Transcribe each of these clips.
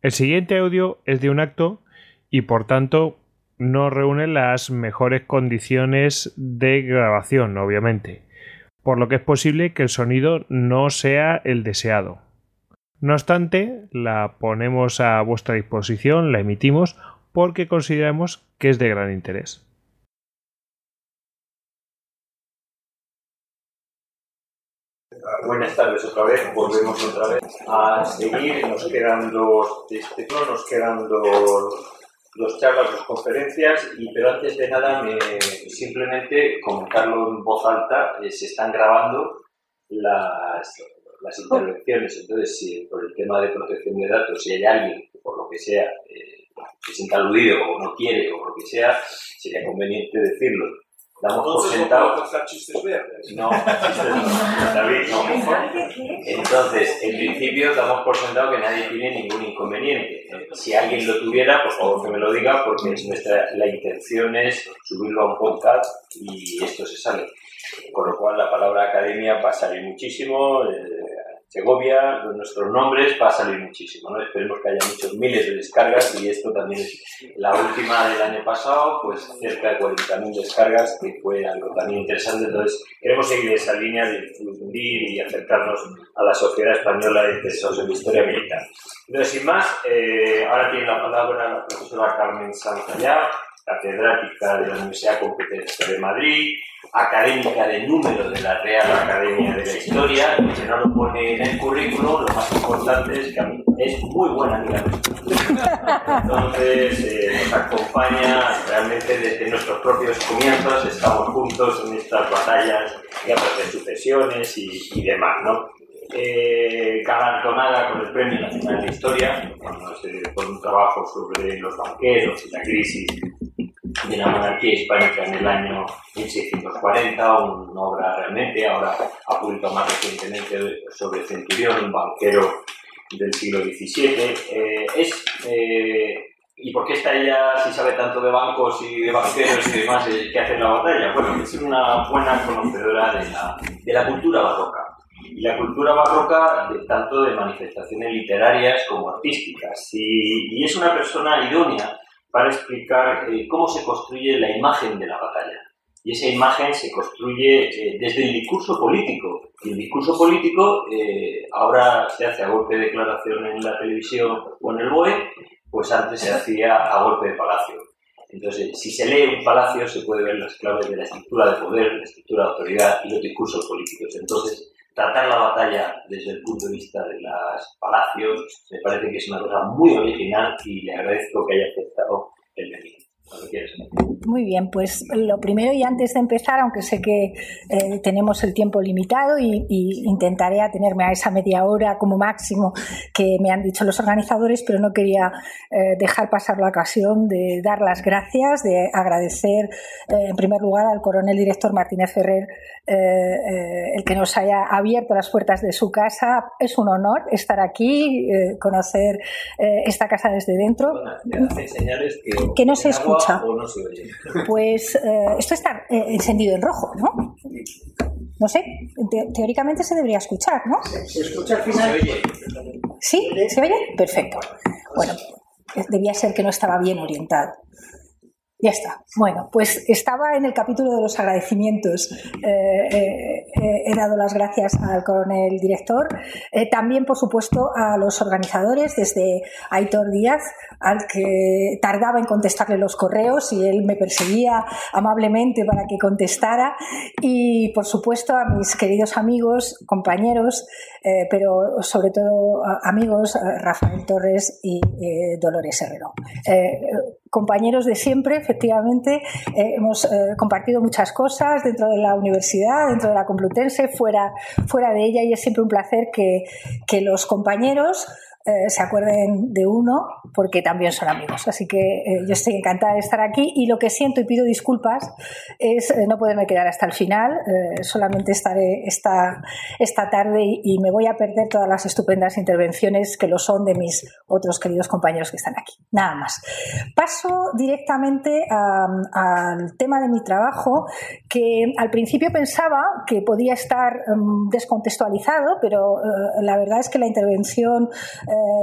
El siguiente audio es de un acto y por tanto no reúne las mejores condiciones de grabación, obviamente, por lo que es posible que el sonido no sea el deseado. No obstante, la ponemos a vuestra disposición, la emitimos porque consideramos que es de gran interés. Buenas tardes otra vez, volvemos otra vez a seguir, nos quedan dos, este, nos quedan dos dos charlas, dos conferencias, y, pero antes de nada, me, simplemente comentarlo en voz alta, eh, se están grabando las, las intervenciones, entonces si por el tema de protección de datos, si hay alguien que por lo que sea eh, se sienta aludido o no quiere o lo que sea, sería conveniente decirlo damos por sentado. No, David, no. Entonces, en principio damos por sentado que nadie tiene ningún inconveniente. Si alguien lo tuviera, por favor que me lo diga, porque nuestra, la intención es subirlo a un podcast y esto se sale. Con lo cual la palabra academia va a salir muchísimo. Eh, Segovia, nuestros nombres, va a salir muchísimo. ¿no? Esperemos que haya muchos miles de descargas y esto también es la última del año pasado, pues cerca de 40.000 descargas, que fue algo también interesante. Entonces, queremos seguir esa línea de difundir y acercarnos a la sociedad española de tesos en la historia militar. Entonces, sin más, eh, ahora tiene la palabra la profesora Carmen Santallá, catedrática de la Universidad Complutense de Madrid, académica de número de la Real Academia de la Historia, que no lo pone en el currículum, lo más importante es que es muy buena amiga Entonces eh, nos acompaña realmente desde nuestros propios comienzos, estamos juntos en estas batallas de sucesiones y, demás, ¿no? Eh, galardonada con el Premio Nacional de Historia, con un trabajo sobre los banqueros y la crisis de la monarquía hispánica en el año 1640, una obra realmente, ahora ha publicado más recientemente sobre Centurión, un banquero del siglo XVII. Eh, es, eh, ¿Y por qué está ella, si sabe tanto de bancos y de banqueros y demás, eh, que hace la batalla? Bueno, es una buena conocedora de la, de la cultura barroca. Y la cultura barroca, de, tanto de manifestaciones literarias como artísticas. Y, y es una persona idónea para explicar eh, cómo se construye la imagen de la batalla. Y esa imagen se construye eh, desde el discurso político. Y el discurso político eh, ahora se hace a golpe de declaración en la televisión o en el BOE, pues antes se hacía a golpe de palacio. Entonces, si se lee un palacio, se puede ver las claves de la estructura de poder, la estructura de autoridad y los discursos políticos. Entonces, tratar la batalla desde el punto de vista de los palacios me parece que es una cosa muy original y le agradezco que haya aceptado el Muy bien, pues lo primero y antes de empezar, aunque sé que eh, tenemos el tiempo limitado y, intentaré atenerme a esa media hora como máximo que me han dicho los organizadores, pero no quería eh, dejar pasar la ocasión de dar las gracias, de agradecer eh, en primer lugar al coronel director Martínez Ferrer el que nos haya abierto las puertas de su casa. Es un honor estar aquí, conocer esta casa desde dentro. que, no se escucha no se oye? Pues eh, esto está eh, encendido en rojo, ¿no? No sé, teóricamente se debería escuchar, ¿no? ¿Se escucha al final? ¿Se oye? ¿Sí? ¿Se oye? Perfecto. Bueno, debía ser que no estaba bien orientado. Ya está. Bueno, pues estaba en el capítulo de los agradecimientos. Eh, eh, eh, he dado las gracias al coronel director, también, por supuesto, a los organizadores, desde Aitor Díaz, al que tardaba en contestarle los correos y él me perseguía amablemente para que contestara, y, por supuesto, a mis queridos amigos, compañeros, pero sobre todo amigos, Rafael Torres y Dolores Herrero compañeros de siempre, efectivamente. Eh, hemos eh, compartido muchas cosas dentro de la universidad, dentro de la Complutense, fuera, fuera de ella, y es siempre un placer que, que los compañeros eh, se acuerden de uno porque también son amigos. Así que eh, yo estoy encantada de estar aquí y lo que siento y pido disculpas es eh, no poderme quedar hasta el final. solamente estaré esta, esta tarde y, me voy a perder todas las estupendas intervenciones que lo son de mis otros queridos compañeros que están aquí. Nada más. Paso directamente al tema de mi trabajo que al principio pensaba que podía estar mm, descontextualizado, pero la verdad es que la intervención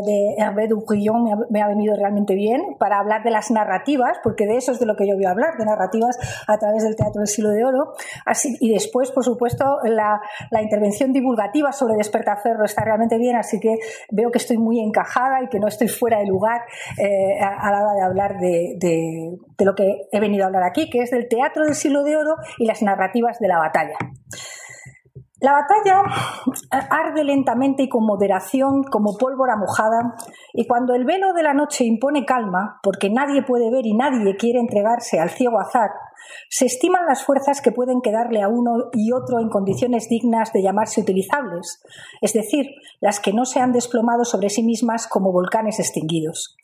de Hervé Dubrillon me ha, venido realmente bien para hablar de las narrativas, porque de eso es de lo que yo voy a hablar, de narrativas a través del Teatro del Siglo de Oro. Así, y después, por supuesto, la, intervención divulgativa sobre Despertaferro está realmente bien, así que veo que estoy muy encajada y que no estoy fuera de lugar eh, a, la hora de hablar de, de, de lo que he venido a hablar aquí, que es del Teatro del Siglo de Oro y las narrativas de la batalla. La batalla arde lentamente y con moderación como pólvora mojada, y cuando el velo de la noche impone calma, porque nadie puede ver y nadie quiere entregarse al ciego azar, se estiman las fuerzas que pueden quedarle a uno y otro en condiciones dignas de llamarse utilizables, es decir, las que no se han desplomado sobre sí mismas como volcanes extinguidos.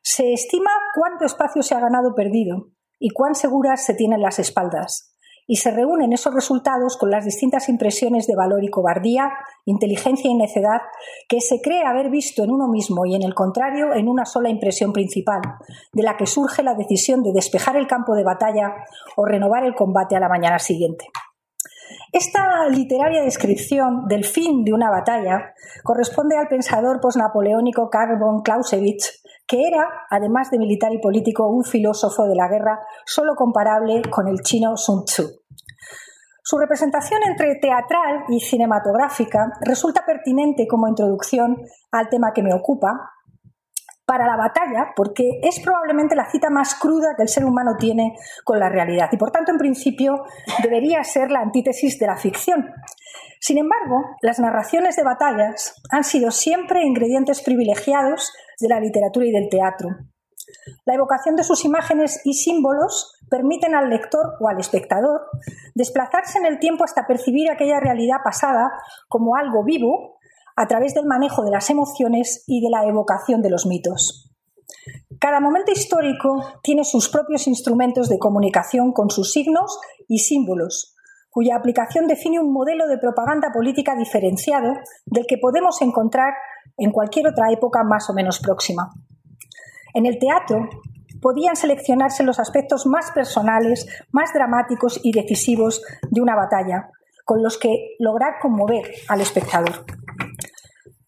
Se estima cuánto espacio se ha ganado perdido y cuán seguras se tienen las espaldas y se reúnen esos resultados con las distintas impresiones de valor y cobardía, inteligencia y necedad que se cree haber visto en uno mismo y en el contrario en una sola impresión principal, de la que surge la decisión de despejar el campo de batalla o renovar el combate a la mañana siguiente. Esta literaria descripción del fin de una batalla corresponde al pensador posnapoleónico Karl von Clausewitz, que era, además de militar y político, un filósofo de la guerra solo comparable con el chino Sun Tzu. Su representación entre teatral y cinematográfica resulta pertinente como introducción al tema que me ocupa, para la batalla, porque es probablemente la cita más cruda que el ser humano tiene con la realidad y por tanto en principio debería ser la antítesis de la ficción. Sin embargo, las narraciones de batallas han sido siempre ingredientes privilegiados de la literatura y del teatro. La evocación de sus imágenes y símbolos permiten al lector o al espectador desplazarse en el tiempo hasta percibir aquella realidad pasada como algo vivo a través del manejo de las emociones y de la evocación de los mitos. Cada momento histórico tiene sus propios instrumentos de comunicación con sus signos y símbolos, cuya aplicación define un modelo de propaganda política diferenciado del que podemos encontrar en cualquier otra época más o menos próxima. En el teatro podían seleccionarse los aspectos más personales, más dramáticos y decisivos de una batalla, con los que lograr conmover al espectador.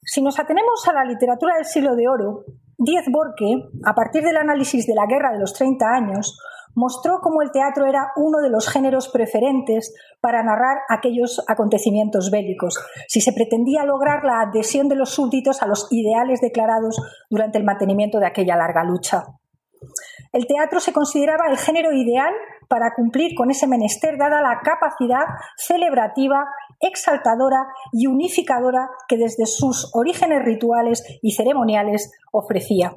Si nos atenemos a la literatura del siglo de oro, Diez Borque, a partir del análisis de la Guerra de los 30 años, mostró cómo el teatro era uno de los géneros preferentes para narrar aquellos acontecimientos bélicos, si se pretendía lograr la adhesión de los súbditos a los ideales declarados durante el mantenimiento de aquella larga lucha. El teatro se consideraba el género ideal para cumplir con ese menester dada la capacidad celebrativa, exaltadora y unificadora que desde sus orígenes rituales y ceremoniales ofrecía.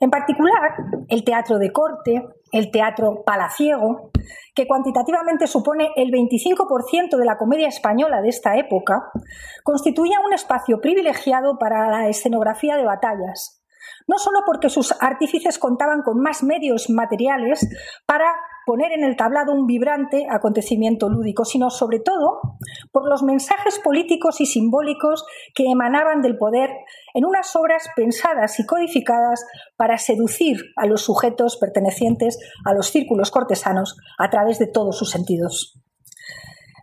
En particular, el teatro de corte, el teatro palaciego, que cuantitativamente supone el 25% de la comedia española de esta época, constituía un espacio privilegiado para la escenografía de batallas, no solo porque sus artífices contaban con más medios materiales para poner en el tablado un vibrante acontecimiento lúdico, sino sobre todo por los mensajes políticos y simbólicos que emanaban del poder en unas obras pensadas y codificadas para seducir a los sujetos pertenecientes a los círculos cortesanos a través de todos sus sentidos.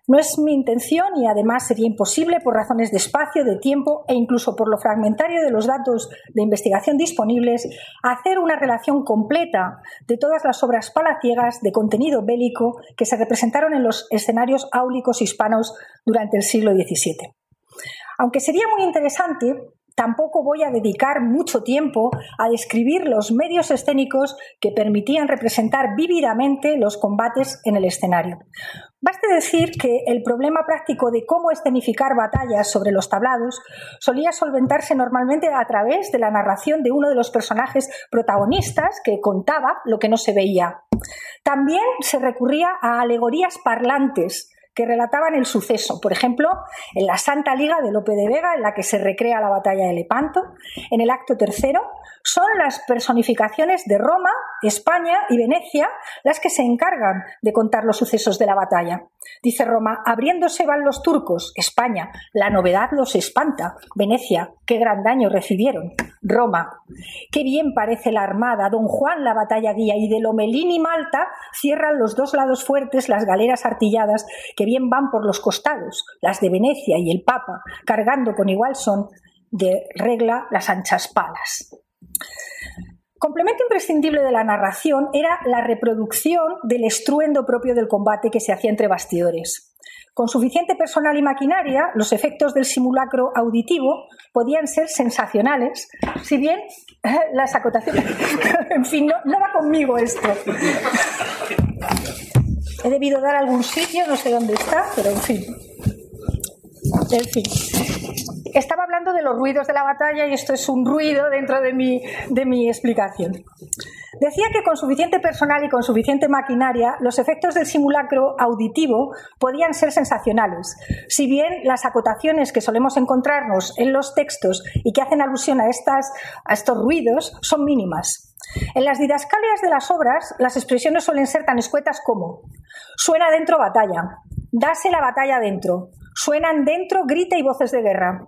No es mi intención y además sería imposible por razones de espacio, de tiempo e incluso por lo fragmentario de los datos de investigación disponibles hacer una relación completa de todas las obras palaciegas de contenido bélico que se representaron en los escenarios áulicos hispanos durante el siglo XVII. Aunque sería muy interesante, tampoco voy a dedicar mucho tiempo a describir los medios escénicos que permitían representar vívidamente los combates en el escenario. Baste decir que el problema práctico de cómo escenificar batallas sobre los tablados solía solventarse normalmente a través de la narración de uno de los personajes protagonistas que contaba lo que no se veía. También se recurría a alegorías parlantes que relataban el suceso. Por ejemplo, en la Santa Liga de Lope de Vega, en la que se recrea la batalla de Lepanto, en el acto tercero, son las personificaciones de Roma, España y Venecia las que se encargan de contar los sucesos de la batalla. Dice Roma, abriéndose van los turcos, España, la novedad los espanta, Venecia, qué gran daño recibieron, Roma, qué bien parece la armada, don Juan la batalla guía. Y de Lomelín y Malta cierran los dos lados fuertes las galeras artilladas que bien van por los costados, las de Venecia y el Papa, cargando con igual son de regla las anchas palas. Complemento imprescindible de la narración era la reproducción del estruendo propio del combate que se hacía entre bastidores. Con suficiente personal y maquinaria, los efectos del simulacro auditivo podían ser sensacionales, si bien las acotaciones... en fin, no va conmigo esto. He debido dar algún sitio, no sé dónde está, pero en fin. En fin. Estaba hablando de los ruidos de la batalla y esto es un ruido dentro de mi, de mi explicación. Decía que con suficiente personal y con suficiente maquinaria, los efectos del simulacro auditivo podían ser sensacionales. Si bien las acotaciones que solemos encontrarnos en los textos y que hacen alusión a, estas, a estos ruidos son mínimas. En las didascalias de las obras, las expresiones suelen ser tan escuetas como suena dentro batalla, dase la batalla dentro, suenan dentro grita y voces de guerra,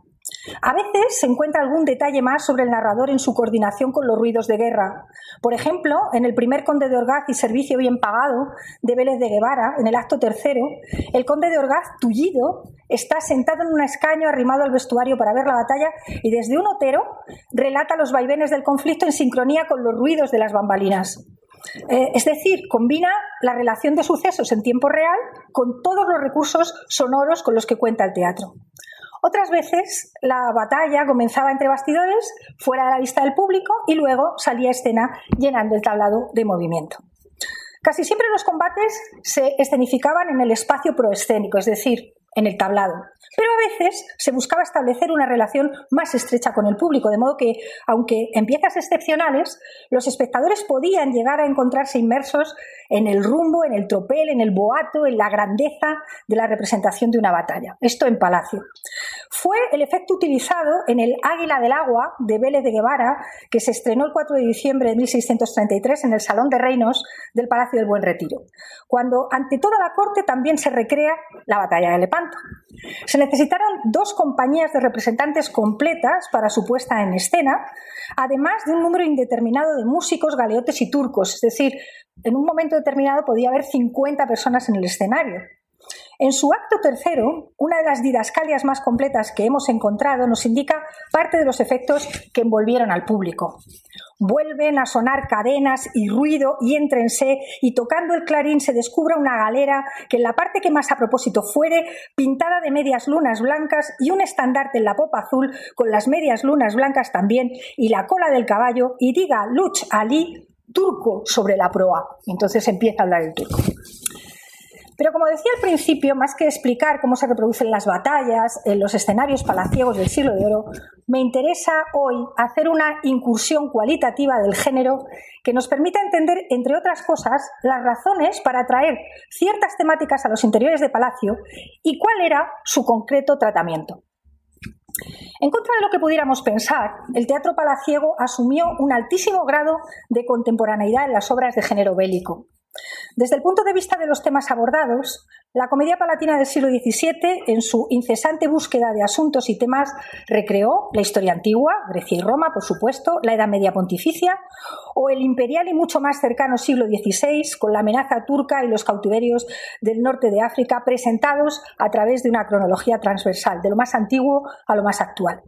a veces se encuentra algún detalle más sobre el narrador en su coordinación con los ruidos de guerra. Por ejemplo, en el primer conde de Orgaz y servicio bien pagado de Vélez de Guevara, en el acto tercero, el conde de Orgaz, tullido, está sentado en un escaño arrimado al vestuario para ver la batalla y desde un otero relata los vaivenes del conflicto en sincronía con los ruidos de las bambalinas. Eh, es decir, combina la relación de sucesos en tiempo real con todos los recursos sonoros con los que cuenta el teatro. Otras veces la batalla comenzaba entre bastidores, fuera de la vista del público, y luego salía escena llenando el tablado de movimiento. Casi siempre los combates se escenificaban en el espacio proescénico, es decir, en el tablado. Pero a veces se buscaba establecer una relación más estrecha con el público, de modo que, aunque en piezas excepcionales, los espectadores podían llegar a encontrarse inmersos en el rumbo, en el tropel, en el boato, en la grandeza de la representación de una batalla. Esto en Palacio. Fue el efecto utilizado en el Águila del Agua de Vélez de Guevara, que se estrenó el 4 de diciembre de 1633 en el Salón de Reinos del Palacio del Buen Retiro, cuando ante toda la corte también se recrea la batalla de Lepanto. Se necesitaron dos compañías de representantes completas para su puesta en escena, además de un número indeterminado de músicos, galeotes y turcos, es decir, en un momento determinado podía haber 50 personas en el escenario. En su acto tercero, una de las didascalias más completas que hemos encontrado nos indica parte de los efectos que envolvieron al público. Vuelven a sonar cadenas y ruido y éntrense y tocando el clarín se descubre una galera que en la parte que más a propósito fuere, pintada de medias lunas blancas y un estandarte en la popa azul con las medias lunas blancas también y la cola del caballo y diga Luch Ali turco sobre la proa. Entonces empieza a hablar el turco. Pero como decía al principio, más que explicar cómo se reproducen las batallas en los escenarios palaciegos del siglo de oro, me interesa hoy hacer una incursión cualitativa del género que nos permita entender, entre otras cosas, las razones para atraer ciertas temáticas a los interiores de palacio y cuál era su concreto tratamiento. En contra de lo que pudiéramos pensar, el teatro palaciego asumió un altísimo grado de contemporaneidad en las obras de género bélico. Desde el punto de vista de los temas abordados, la comedia palatina del siglo XVII, en su incesante búsqueda de asuntos y temas, recreó la historia antigua, Grecia y Roma, por supuesto, la Edad Media Pontificia, o el imperial y mucho más cercano siglo XVI, con la amenaza turca y los cautiverios del norte de África, presentados a través de una cronología transversal, de lo más antiguo a lo más actual.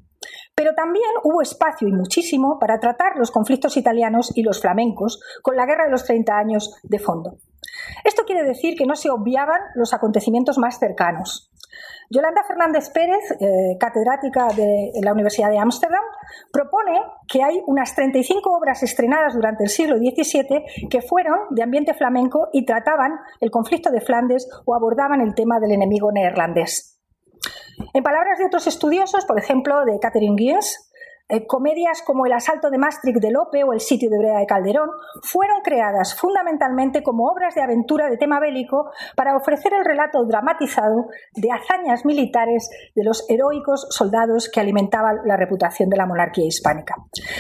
Pero también hubo espacio y muchísimo para tratar los conflictos italianos y los flamencos con la Guerra de los 30 años de fondo. Esto quiere decir que no se obviaban los acontecimientos más cercanos. Yolanda Fernández Pérez, eh, catedrática de la Universidad de Ámsterdam, propone que hay unas 35 obras estrenadas durante el siglo XVII que fueron de ambiente flamenco y trataban el conflicto de Flandes o abordaban el tema del enemigo neerlandés. En palabras de otros estudiosos, por ejemplo, de Catherine Gies, eh, comedias como El asalto de Maastricht de Lope o El sitio de Breda de Calderón fueron creadas fundamentalmente como obras de aventura de tema bélico para ofrecer el relato dramatizado de hazañas militares de los heroicos soldados que alimentaban la reputación de la monarquía hispánica.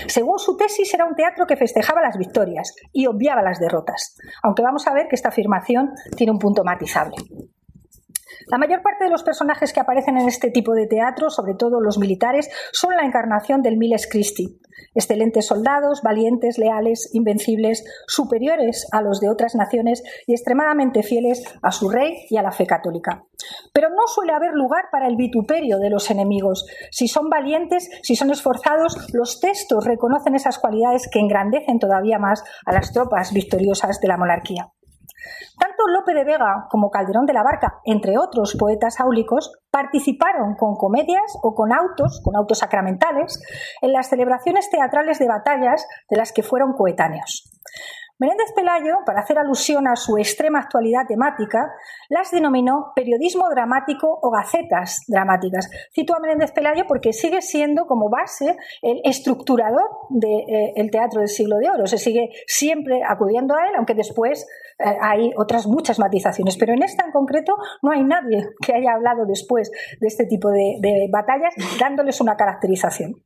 Según su tesis, era un teatro que festejaba las victorias y obviaba las derrotas, aunque vamos a ver que esta afirmación tiene un punto matizable. La mayor parte de los personajes que aparecen en este tipo de teatro, sobre todo los militares, son la encarnación del Miles Christi. Excelentes soldados, valientes, leales, invencibles, superiores a los de otras naciones y extremadamente fieles a su rey y a la fe católica. Pero no suele haber lugar para el vituperio de los enemigos. Si son valientes, si son esforzados, los textos reconocen esas cualidades que engrandecen todavía más a las tropas victoriosas de la monarquía. Tanto Lope de Vega como Calderón de la Barca, entre otros poetas áulicos, participaron con comedias o con autos, con autos sacramentales, en las celebraciones teatrales de batallas de las que fueron coetáneos. Menéndez Pelayo, para hacer alusión a su extrema actualidad temática, las denominó periodismo dramático o gacetas dramáticas. Cito a Menéndez Pelayo porque sigue siendo como base el estructurador del teatro del siglo de oro. Se sigue siempre acudiendo a él, aunque después eh, hay otras muchas matizaciones. Pero en esta en concreto no hay nadie que haya hablado después de este tipo de batallas dándoles una caracterización.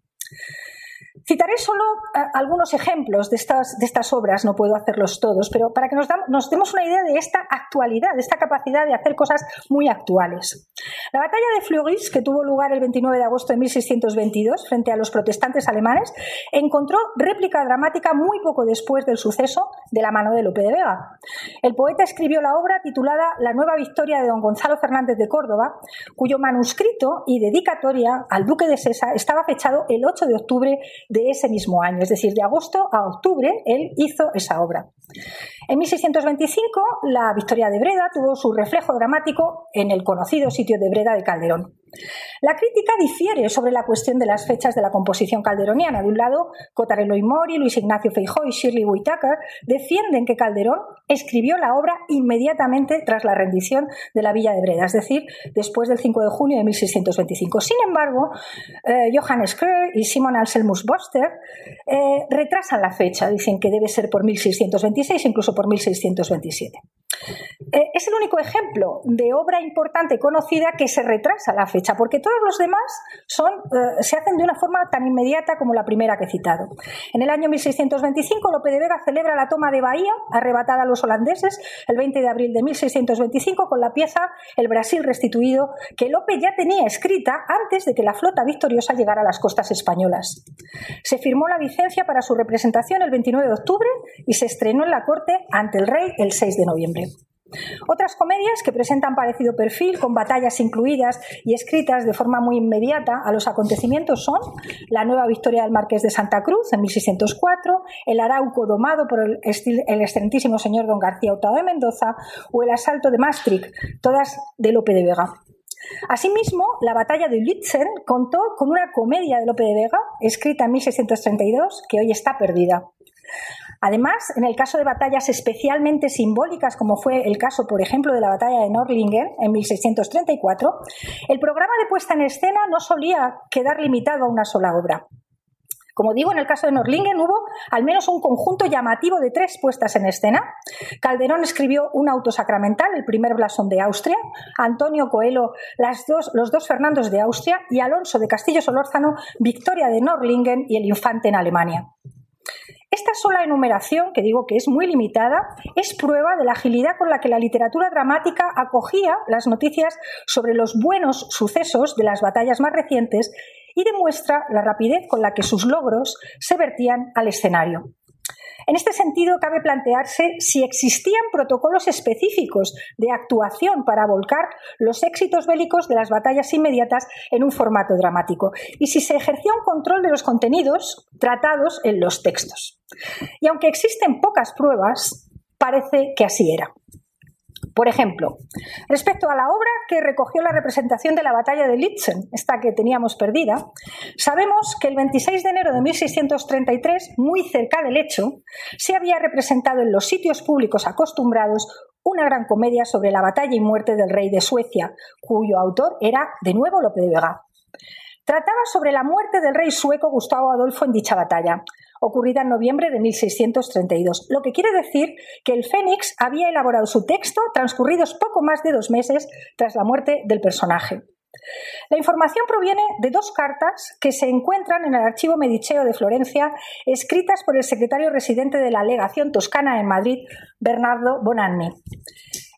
Citaré solo eh, algunos ejemplos de estas, de estas obras, no puedo hacerlos todos, pero para que nos, nos, demos una idea de esta actualidad, de esta capacidad de hacer cosas muy actuales. La batalla de Fleurus, que tuvo lugar el 29 de agosto de 1622 frente a los protestantes alemanes, encontró réplica dramática muy poco después del suceso de la mano de Lope de Vega. El poeta escribió la obra titulada La nueva victoria de don Gonzalo Fernández de Córdoba, cuyo manuscrito y dedicatoria al duque de Sesa estaba fechado el 8 de octubre de ese mismo año, es decir, de agosto a octubre, él hizo esa obra. En 1625, la victoria de Breda tuvo su reflejo dramático en el conocido sitio de Breda de Calderón. La crítica difiere sobre la cuestión de las fechas de la composición calderoniana. De un lado, Cotarello y Mori, Luis Ignacio Feijó y Shirley Whittaker defienden que Calderón escribió la obra inmediatamente tras la rendición de la villa de Breda, es decir, después del 5 de junio de 1625. Sin embargo, eh, Johannes Kröll y Simon Anselmus Boster eh, retrasan la fecha, dicen que debe ser por 1626, incluso por 1627. Eh, es el único ejemplo de obra importante conocida que se retrasa la fecha, porque todos los demás son, eh, se hacen de una forma tan inmediata como la primera que he citado. En el año 1625, Lope de Vega celebra la toma de Bahía, arrebatada a los holandeses, el 20 de abril de 1625, con la pieza El Brasil restituido, que Lope ya tenía escrita antes de que la flota victoriosa llegara a las costas españolas. Se firmó la licencia para su representación el 29 de octubre y se estrenó en la corte ante el rey el 6 de noviembre. Otras comedias que presentan parecido perfil, con batallas incluidas y escritas de forma muy inmediata a los acontecimientos son La nueva victoria del Marqués de Santa Cruz en 1604, El Arauco domado por el, excelentísimo señor don García Hurtado de Mendoza o El asalto de Maastricht, todas de Lope de Vega. Asimismo, la batalla de Lützen contó con una comedia de Lope de Vega, escrita en 1632, que hoy está perdida. Además, en el caso de batallas especialmente simbólicas, como fue el caso, por ejemplo, de la batalla de Nordlingen en 1634, el programa de puesta en escena no solía quedar limitado a una sola obra. Como digo, en el caso de Nordlingen hubo al menos un conjunto llamativo de tres puestas en escena. Calderón escribió un auto sacramental, el primer blasón de Austria, Antonio Coelho, los dos Fernandos de Austria y Alonso de Castillo Solórzano, Victoria de Nordlingen y el Infante en Alemania. Esta sola enumeración, que digo que es muy limitada, es prueba de la agilidad con la que la literatura dramática acogía las noticias sobre los buenos sucesos de las batallas más recientes y demuestra la rapidez con la que sus logros se vertían al escenario. En este sentido, cabe plantearse si existían protocolos específicos de actuación para volcar los éxitos bélicos de las batallas inmediatas en un formato dramático y si se ejercía un control de los contenidos tratados en los textos. Y aunque existen pocas pruebas, parece que así era. Por ejemplo, respecto a la obra que recogió la representación de la batalla de Litzen, esta que teníamos perdida, sabemos que el 26 de enero de 1633, muy cerca del hecho, se había representado en los sitios públicos acostumbrados una gran comedia sobre la batalla y muerte del rey de Suecia, cuyo autor era de nuevo Lope de Vega. Trataba sobre la muerte del rey sueco Gustavo Adolfo en dicha batalla, ocurrida en noviembre de 1632, lo que quiere decir que el Fénix había elaborado su texto transcurridos poco más de dos meses tras la muerte del personaje. La información proviene de dos cartas que se encuentran en el archivo Mediceo de Florencia, escritas por el secretario residente de la legación toscana en Madrid, Bernardo Bonanni.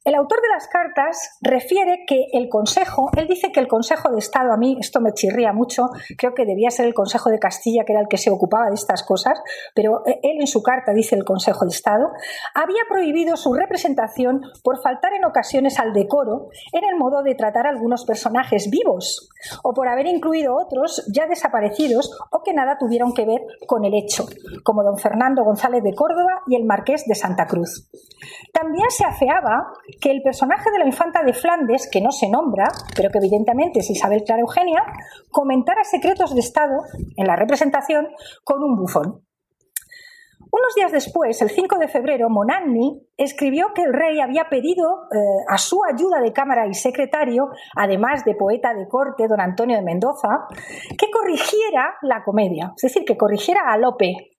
El autor de las cartas refiere que el Consejo, él dice que el Consejo de Estado, a mí esto me chirría mucho, creo que debía ser el Consejo de Castilla, que era el que se ocupaba de estas cosas, pero él en su carta dice el Consejo de Estado, había prohibido su representación por faltar en ocasiones al decoro en el modo de tratar a algunos personajes vivos, o por haber incluido otros ya desaparecidos o que nada tuvieron que ver con el hecho, como don Fernando González de Córdoba y el Marqués de Santa Cruz. También se afeaba que el personaje de la infanta de Flandes, que no se nombra, pero que evidentemente es Isabel Clara Eugenia, comentara secretos de Estado en la representación con un bufón. Unos días después, el 5 de febrero, Monanni escribió que el rey había pedido eh, a su ayuda de cámara y secretario, además de poeta de corte, don Antonio de Mendoza, que corrigiera la comedia, es decir, que corrigiera a Lope,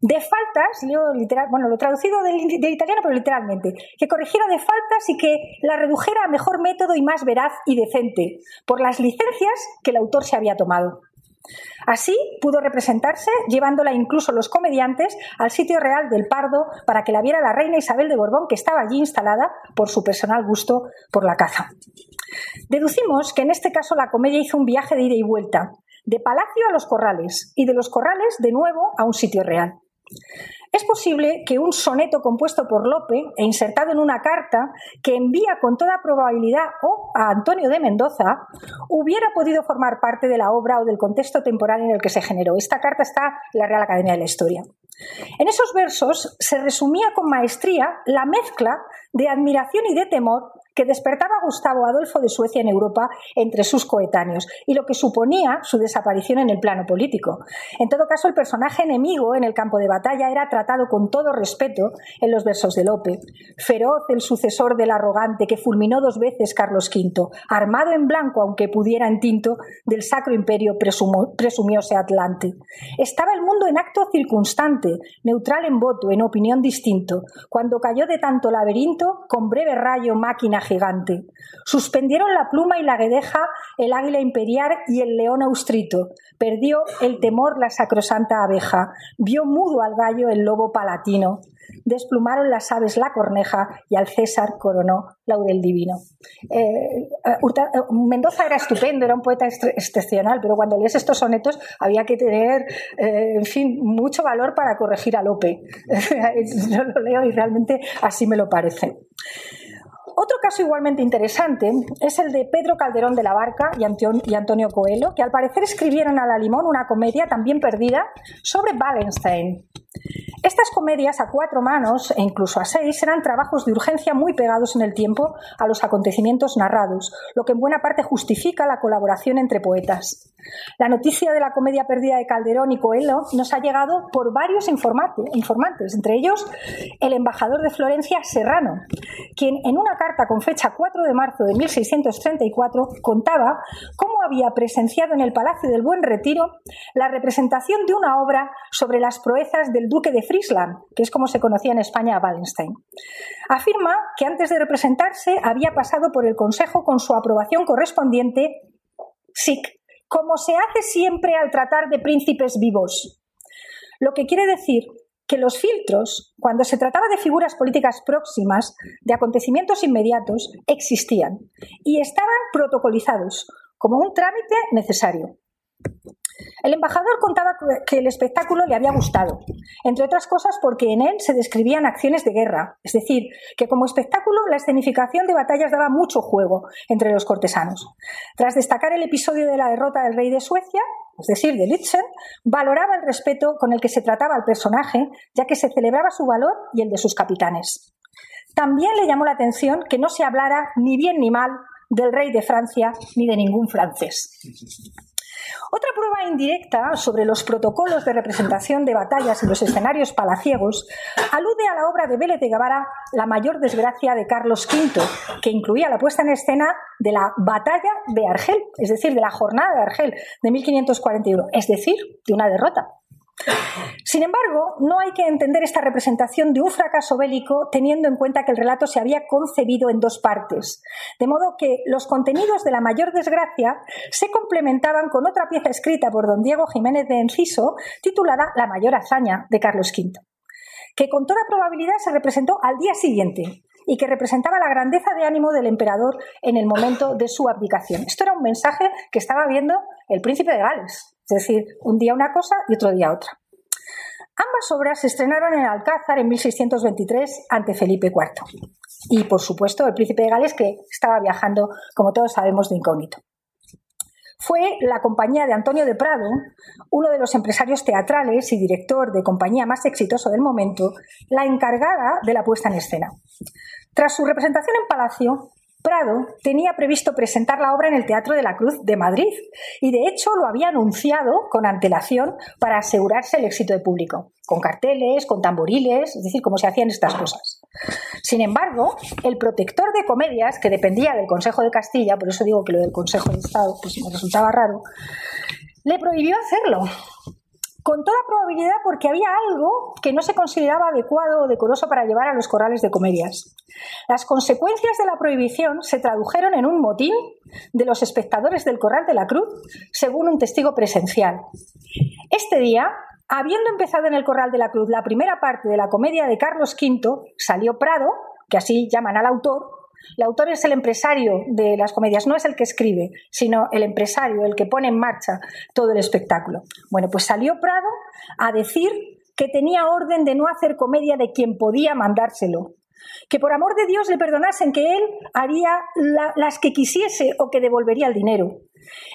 de faltas, literal, bueno, lo traducido del, italiano, pero literalmente, que corrigiera de faltas y que la redujera a mejor método y más veraz y decente, por las licencias que el autor se había tomado. Así pudo representarse, llevándola incluso los comediantes al sitio real del Pardo para que la viera la reina Isabel de Borbón, que estaba allí instalada por su personal gusto por la caza. Deducimos que en este caso la comedia hizo un viaje de ida y vuelta, de palacio a los corrales y de los corrales de nuevo a un sitio real. Es posible que un soneto compuesto por Lope e insertado en una carta que envía con toda probabilidad o a Antonio de Mendoza hubiera podido formar parte de la obra o del contexto temporal en el que se generó. Esta carta está en la Real Academia de la Historia. En esos versos se resumía con maestría la mezcla de admiración y de temor que despertaba Gustavo Adolfo de Suecia en Europa entre sus coetáneos y lo que suponía su desaparición en el plano político. En todo caso, el personaje enemigo en el campo de batalla era tratado con todo respeto en los versos de Lope. Feroz el sucesor del arrogante que fulminó dos veces Carlos V, armado en blanco aunque pudiera en tinto, del sacro imperio presumióse Atlante. Estaba el mundo en acto circunstante, neutral en voto, en opinión distinto. Cuando cayó de tanto laberinto, con breve rayo máquina gigante. Suspendieron la pluma y la guedeja, el águila imperial y el león austrito. Perdió el temor la sacrosanta abeja. Vio mudo al gallo el lobo palatino. Desplumaron las aves la corneja y al César coronó laurel divino. Eh, eh, eh, Mendoza era estupendo, era un poeta excepcional, pero cuando lees estos sonetos había que tener, en fin, mucho valor para corregir a Lope. Yo lo leo y realmente así me lo parece. Otro caso igualmente interesante es el de Pedro Calderón de la Barca y Antonio Coelho, que al parecer escribieron a la limón una comedia también perdida sobre Wallenstein. Estas comedias a cuatro manos e incluso a seis eran trabajos de urgencia muy pegados en el tiempo a los acontecimientos narrados, lo que en buena parte justifica la colaboración entre poetas. La noticia de la comedia perdida de Calderón y Coelho nos ha llegado por varios informantes, entre ellos el embajador de Florencia, Serrano, quien en una carta con fecha 4 de marzo de 1634 contaba cómo había presenciado en el Palacio del Buen Retiro la representación de una obra sobre las proezas del duque de Friesland, que es como se conocía en España a Wallenstein. Afirma que antes de representarse había pasado por el Consejo con su aprobación correspondiente, SIC, como se hace siempre al tratar de príncipes vivos. Lo que quiere decir que los filtros, cuando se trataba de figuras políticas próximas, de acontecimientos inmediatos, existían y estaban protocolizados como un trámite necesario. El embajador contaba que el espectáculo le había gustado, entre otras cosas porque en él se describían acciones de guerra, es decir, que como espectáculo la escenificación de batallas daba mucho juego entre los cortesanos. Tras destacar el episodio de la derrota del rey de Suecia, es decir, de Litzen, valoraba el respeto con el que se trataba al personaje, ya que se celebraba su valor y el de sus capitanes. También le llamó la atención que no se hablara ni bien ni mal del rey de Francia ni de ningún francés. Otra prueba indirecta sobre los protocolos de representación de batallas en los escenarios palaciegos alude a la obra de Vélez de Guevara La mayor desgracia de Carlos V, que incluía la puesta en escena de la batalla de Argel, es decir, de la jornada de Argel de 1541, es decir, de una derrota. Sin embargo, no hay que entender esta representación de un fracaso bélico teniendo en cuenta que el relato se había concebido en dos partes, de modo que los contenidos de la mayor desgracia se complementaban con otra pieza escrita por don Diego Jiménez de Enciso titulada La mayor hazaña de Carlos V, que con toda probabilidad se representó al día siguiente y que representaba la grandeza de ánimo del emperador en el momento de su abdicación. Esto era un mensaje que estaba viendo el príncipe de Gales, es decir, un día una cosa y otro día otra. Ambas obras se estrenaron en Alcázar en 1623 ante Felipe IV. Y, por supuesto, el príncipe de Gales que estaba viajando, como todos sabemos, de incógnito. Fue la compañía de Antonio de Prado, uno de los empresarios teatrales y director de compañía más exitoso del momento, la encargada de la puesta en escena. Tras su representación en Palacio, Prado tenía previsto presentar la obra en el Teatro de la Cruz de Madrid y de hecho lo había anunciado con antelación para asegurarse el éxito de público, con carteles, con tamboriles, es decir, cómo se hacían estas cosas. Sin embargo, el protector de comedias, que dependía del Consejo de Castilla, por eso digo que lo del Consejo de Estado pues me resultaba raro, le prohibió hacerlo con toda probabilidad porque había algo que no se consideraba adecuado o decoroso para llevar a los corrales de comedias. Las consecuencias de la prohibición se tradujeron en un motín de los espectadores del Corral de la Cruz, según un testigo presencial. Este día, habiendo empezado en el Corral de la Cruz la primera parte de la comedia de Carlos V, salió Prado, que así llaman al autor, el autor es el empresario de las comedias, no es el que escribe, sino el empresario, el que pone en marcha todo el espectáculo. Bueno, pues salió Prado a decir que tenía orden de no hacer comedia de quien podía mandárselo, que por amor de Dios le perdonasen que él haría las que quisiese o que devolvería el dinero.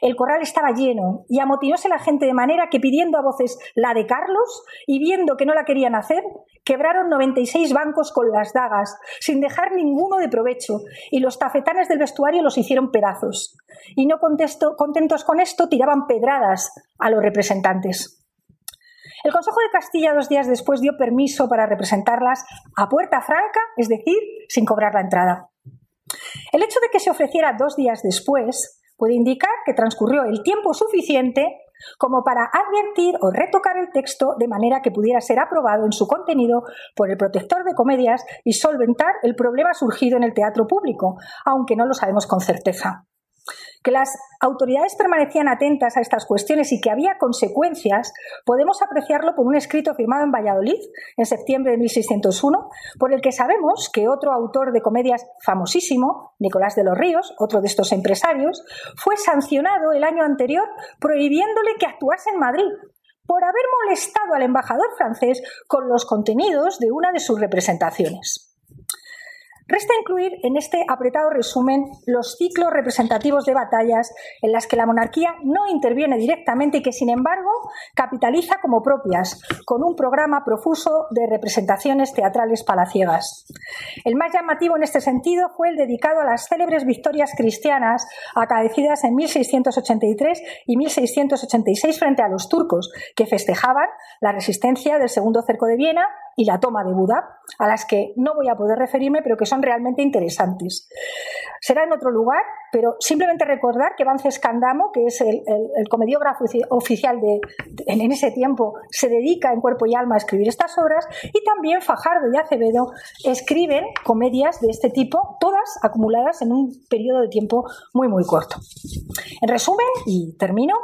El corral estaba lleno y amotinóse la gente de manera que pidiendo a voces la de Carlos y viendo que no la querían hacer, quebraron 96 bancos con las dagas, sin dejar ninguno de provecho, y los tafetanes del vestuario los hicieron pedazos. Y no contentos con esto, tiraban pedradas a los representantes. El Consejo de Castilla dos días después dio permiso para representarlas a puerta franca, es decir, sin cobrar la entrada. El hecho de que se ofreciera dos días después puede indicar que transcurrió el tiempo suficiente como para advertir o retocar el texto de manera que pudiera ser aprobado en su contenido por el protector de comedias y solventar el problema surgido en el teatro público, aunque no lo sabemos con certeza que las autoridades permanecían atentas a estas cuestiones y que había consecuencias, podemos apreciarlo por un escrito firmado en Valladolid en septiembre de 1601, por el que sabemos que otro autor de comedias famosísimo, Nicolás de los Ríos, otro de estos empresarios, fue sancionado el año anterior prohibiéndole que actuase en Madrid por haber molestado al embajador francés con los contenidos de una de sus representaciones. Resta incluir en este apretado resumen los ciclos representativos de batallas en las que la monarquía no interviene directamente y que, sin embargo, capitaliza como propias, con un programa profuso de representaciones teatrales palaciegas. El más llamativo en este sentido fue el dedicado a las célebres victorias cristianas acaecidas en 1683 y 1686 frente a los turcos, que festejaban la resistencia del segundo cerco de Viena y la toma de Buda, a las que no voy a poder referirme, pero que son realmente interesantes. Será en otro lugar, pero simplemente recordar que Vance Candamo, que es el, comediógrafo oficial de, en ese tiempo, se dedica en cuerpo y alma a escribir estas obras, y también Fajardo y Acevedo escriben comedias de este tipo, todas acumuladas en un periodo de tiempo muy, muy corto. En resumen, y termino,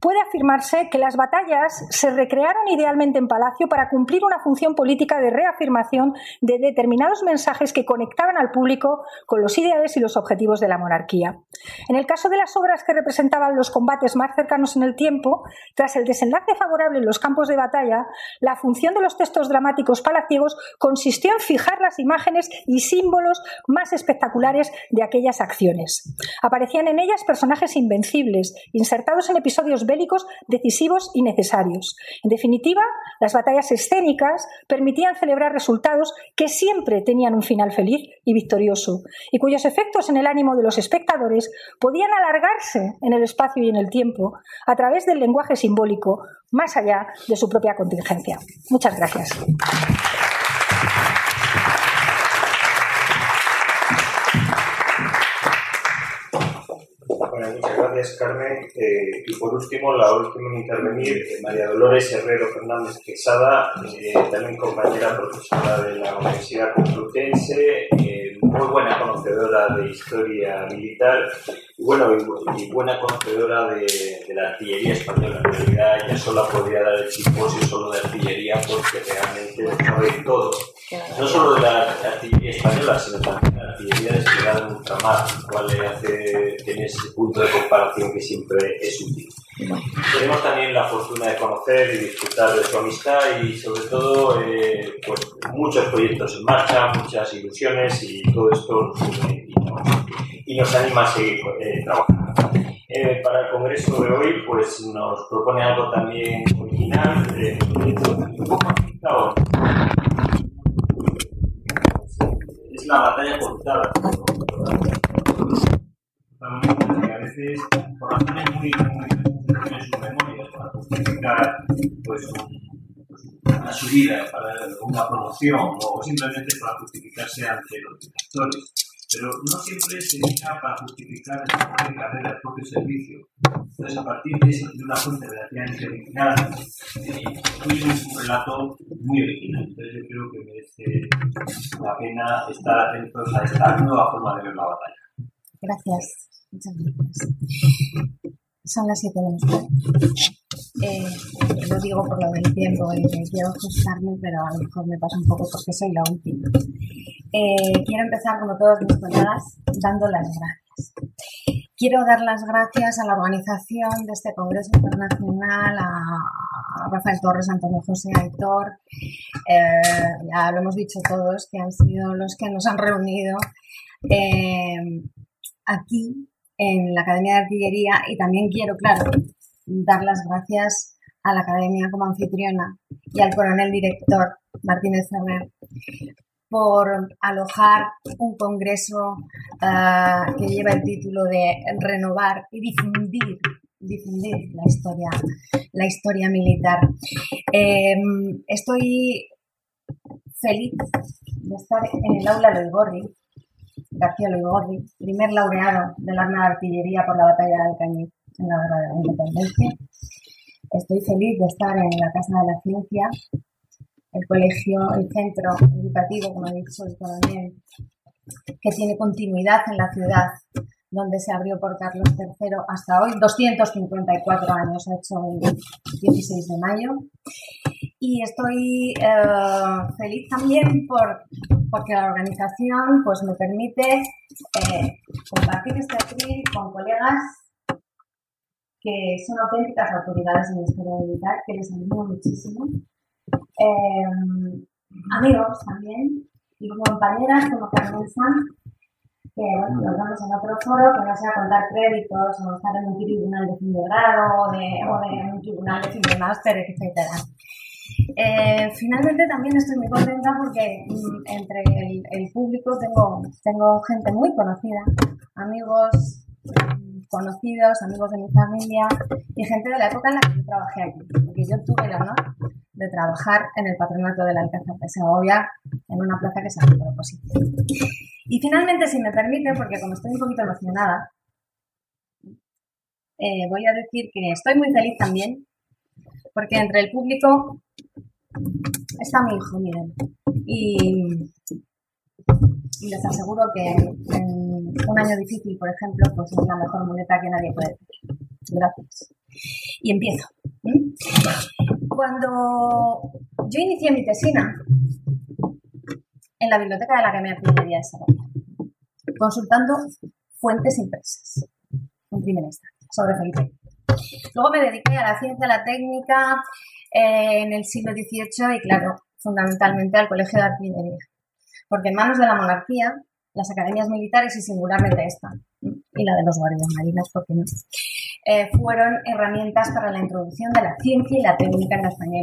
Puede afirmarse que las batallas se recrearon idealmente en Palacio para cumplir una función política de reafirmación de determinados mensajes que conectaban al público con los ideales y los objetivos de la monarquía. En el caso de las obras que representaban los combates más cercanos en el tiempo, tras el desenlace favorable en los campos de batalla, la función de los textos dramáticos palaciegos consistió en fijar las imágenes y símbolos más espectaculares de aquellas acciones. Aparecían en ellas personajes invencibles, insertados en episodios bélicos decisivos y necesarios. En definitiva, las batallas escénicas permitían celebrar resultados que siempre tenían un final feliz y victorioso, y cuyos efectos en el ánimo de los espectadores podían alargarse en el espacio y en el tiempo a través del lenguaje simbólico, más allá de su propia contingencia. Muchas gracias. muchas gracias, Carmen. Eh, y por último, la última en intervenir, eh, María Dolores Herrero Fernández Quesada, eh, también compañera profesora de la Universidad Complutense, muy buena conocedora de historia militar y, bueno, y, buena conocedora de, la artillería española. En realidad ella solo podría dar el simposio solo de artillería porque realmente sabe todo. No solo de la artillería española, sino también de la artillería desplegada en ultramar, lo cual le hace tener ese punto de comparación que siempre es útil. Tenemos también la fortuna de conocer y disfrutar de su amistad y sobre todo eh, pues, muchos proyectos en marcha, muchas ilusiones y todo esto y nos, anima a seguir eh, trabajando. Eh, para el congreso de hoy pues nos propone algo también original, un poco Es la batalla contada veces por razones muy, muy en sus memorias para justificar pues, una subida, para una promoción o simplemente para justificarse ante los directores. Pero no siempre se deja para justificar el propio carrera, el propio servicio. Entonces, a partir de, eso, de una fuente relativamente original, eh, un relato muy original. Entonces, yo creo que merece la pena estar atentos a esta nueva forma de ver la batalla. Gracias. Muchas gracias. Son las 7 de la eh, lo digo por lo del tiempo, eh, quiero ajustarme, pero a lo mejor me pasa un poco porque soy la última. Eh, quiero empezar, como todos mis colegas, dando las gracias. Quiero dar las gracias a la organización de este Congreso Internacional, a Rafael Torres, Antonio José Aitor, eh, ya lo hemos dicho todos, que han sido los que nos han reunido aquí en la Academia de Artillería y también quiero, claro, dar las gracias a la Academia como anfitriona y al coronel director Martínez Ferrer por alojar un congreso ah, que lleva el título de renovar y difundir la historia militar. Em, estoy feliz de estar en el aula de Gorri García Loigorri, primer laureado del arma de artillería por la batalla de Alcañiz en la guerra de la independencia. Estoy feliz de estar en la Casa de la Ciencia, el colegio, el centro educativo, como ha dicho el coronel, que tiene continuidad en la ciudad donde se abrió por Carlos III hasta hoy, 254 años, ha hecho el 16 de mayo. Y estoy eh, feliz también por, porque la organización pues, me permite eh, compartir este atril con colegas que son auténticas autoridades en la historia militar, que les animo muchísimo. Eh, amigos también, y compañeras como Carmen San, que bueno, nos vemos en otro foro, que no sea contar créditos o estar en un tribunal de fin de grado o de, o de un tribunal de fin de máster, etc. Eh, finalmente también estoy muy contenta porque mm, entre el, público tengo, tengo gente muy conocida, amigos mm, conocidos, amigos de mi familia y gente de la época en la que yo trabajé aquí, porque yo tuve el honor de trabajar en el patronato de la Alcázar de Segovia en una plaza que se llama Proposito. Y finalmente, si me permite, porque como estoy un poquito emocionada, eh, voy a decir que estoy muy feliz también, porque entre el público está mi hijo, miren. Y, les aseguro que en un año difícil, por ejemplo, pues es la mejor muleta que nadie puede tener. Gracias. Y empiezo. Cuando yo inicié mi tesina, en la biblioteca de la Academia de Artillería de Segovia, consultando fuentes impresas en primera instancia sobre Felipe. Luego me dediqué a la ciencia, a la técnica eh, en el siglo XVIII y, claro, fundamentalmente al Colegio de Artillería. Porque en manos de la monarquía, las academias militares y singularmente esta, y la de los guardias marinos, ¿por qué no? Eh, fueron herramientas para la introducción de la ciencia y la técnica en la España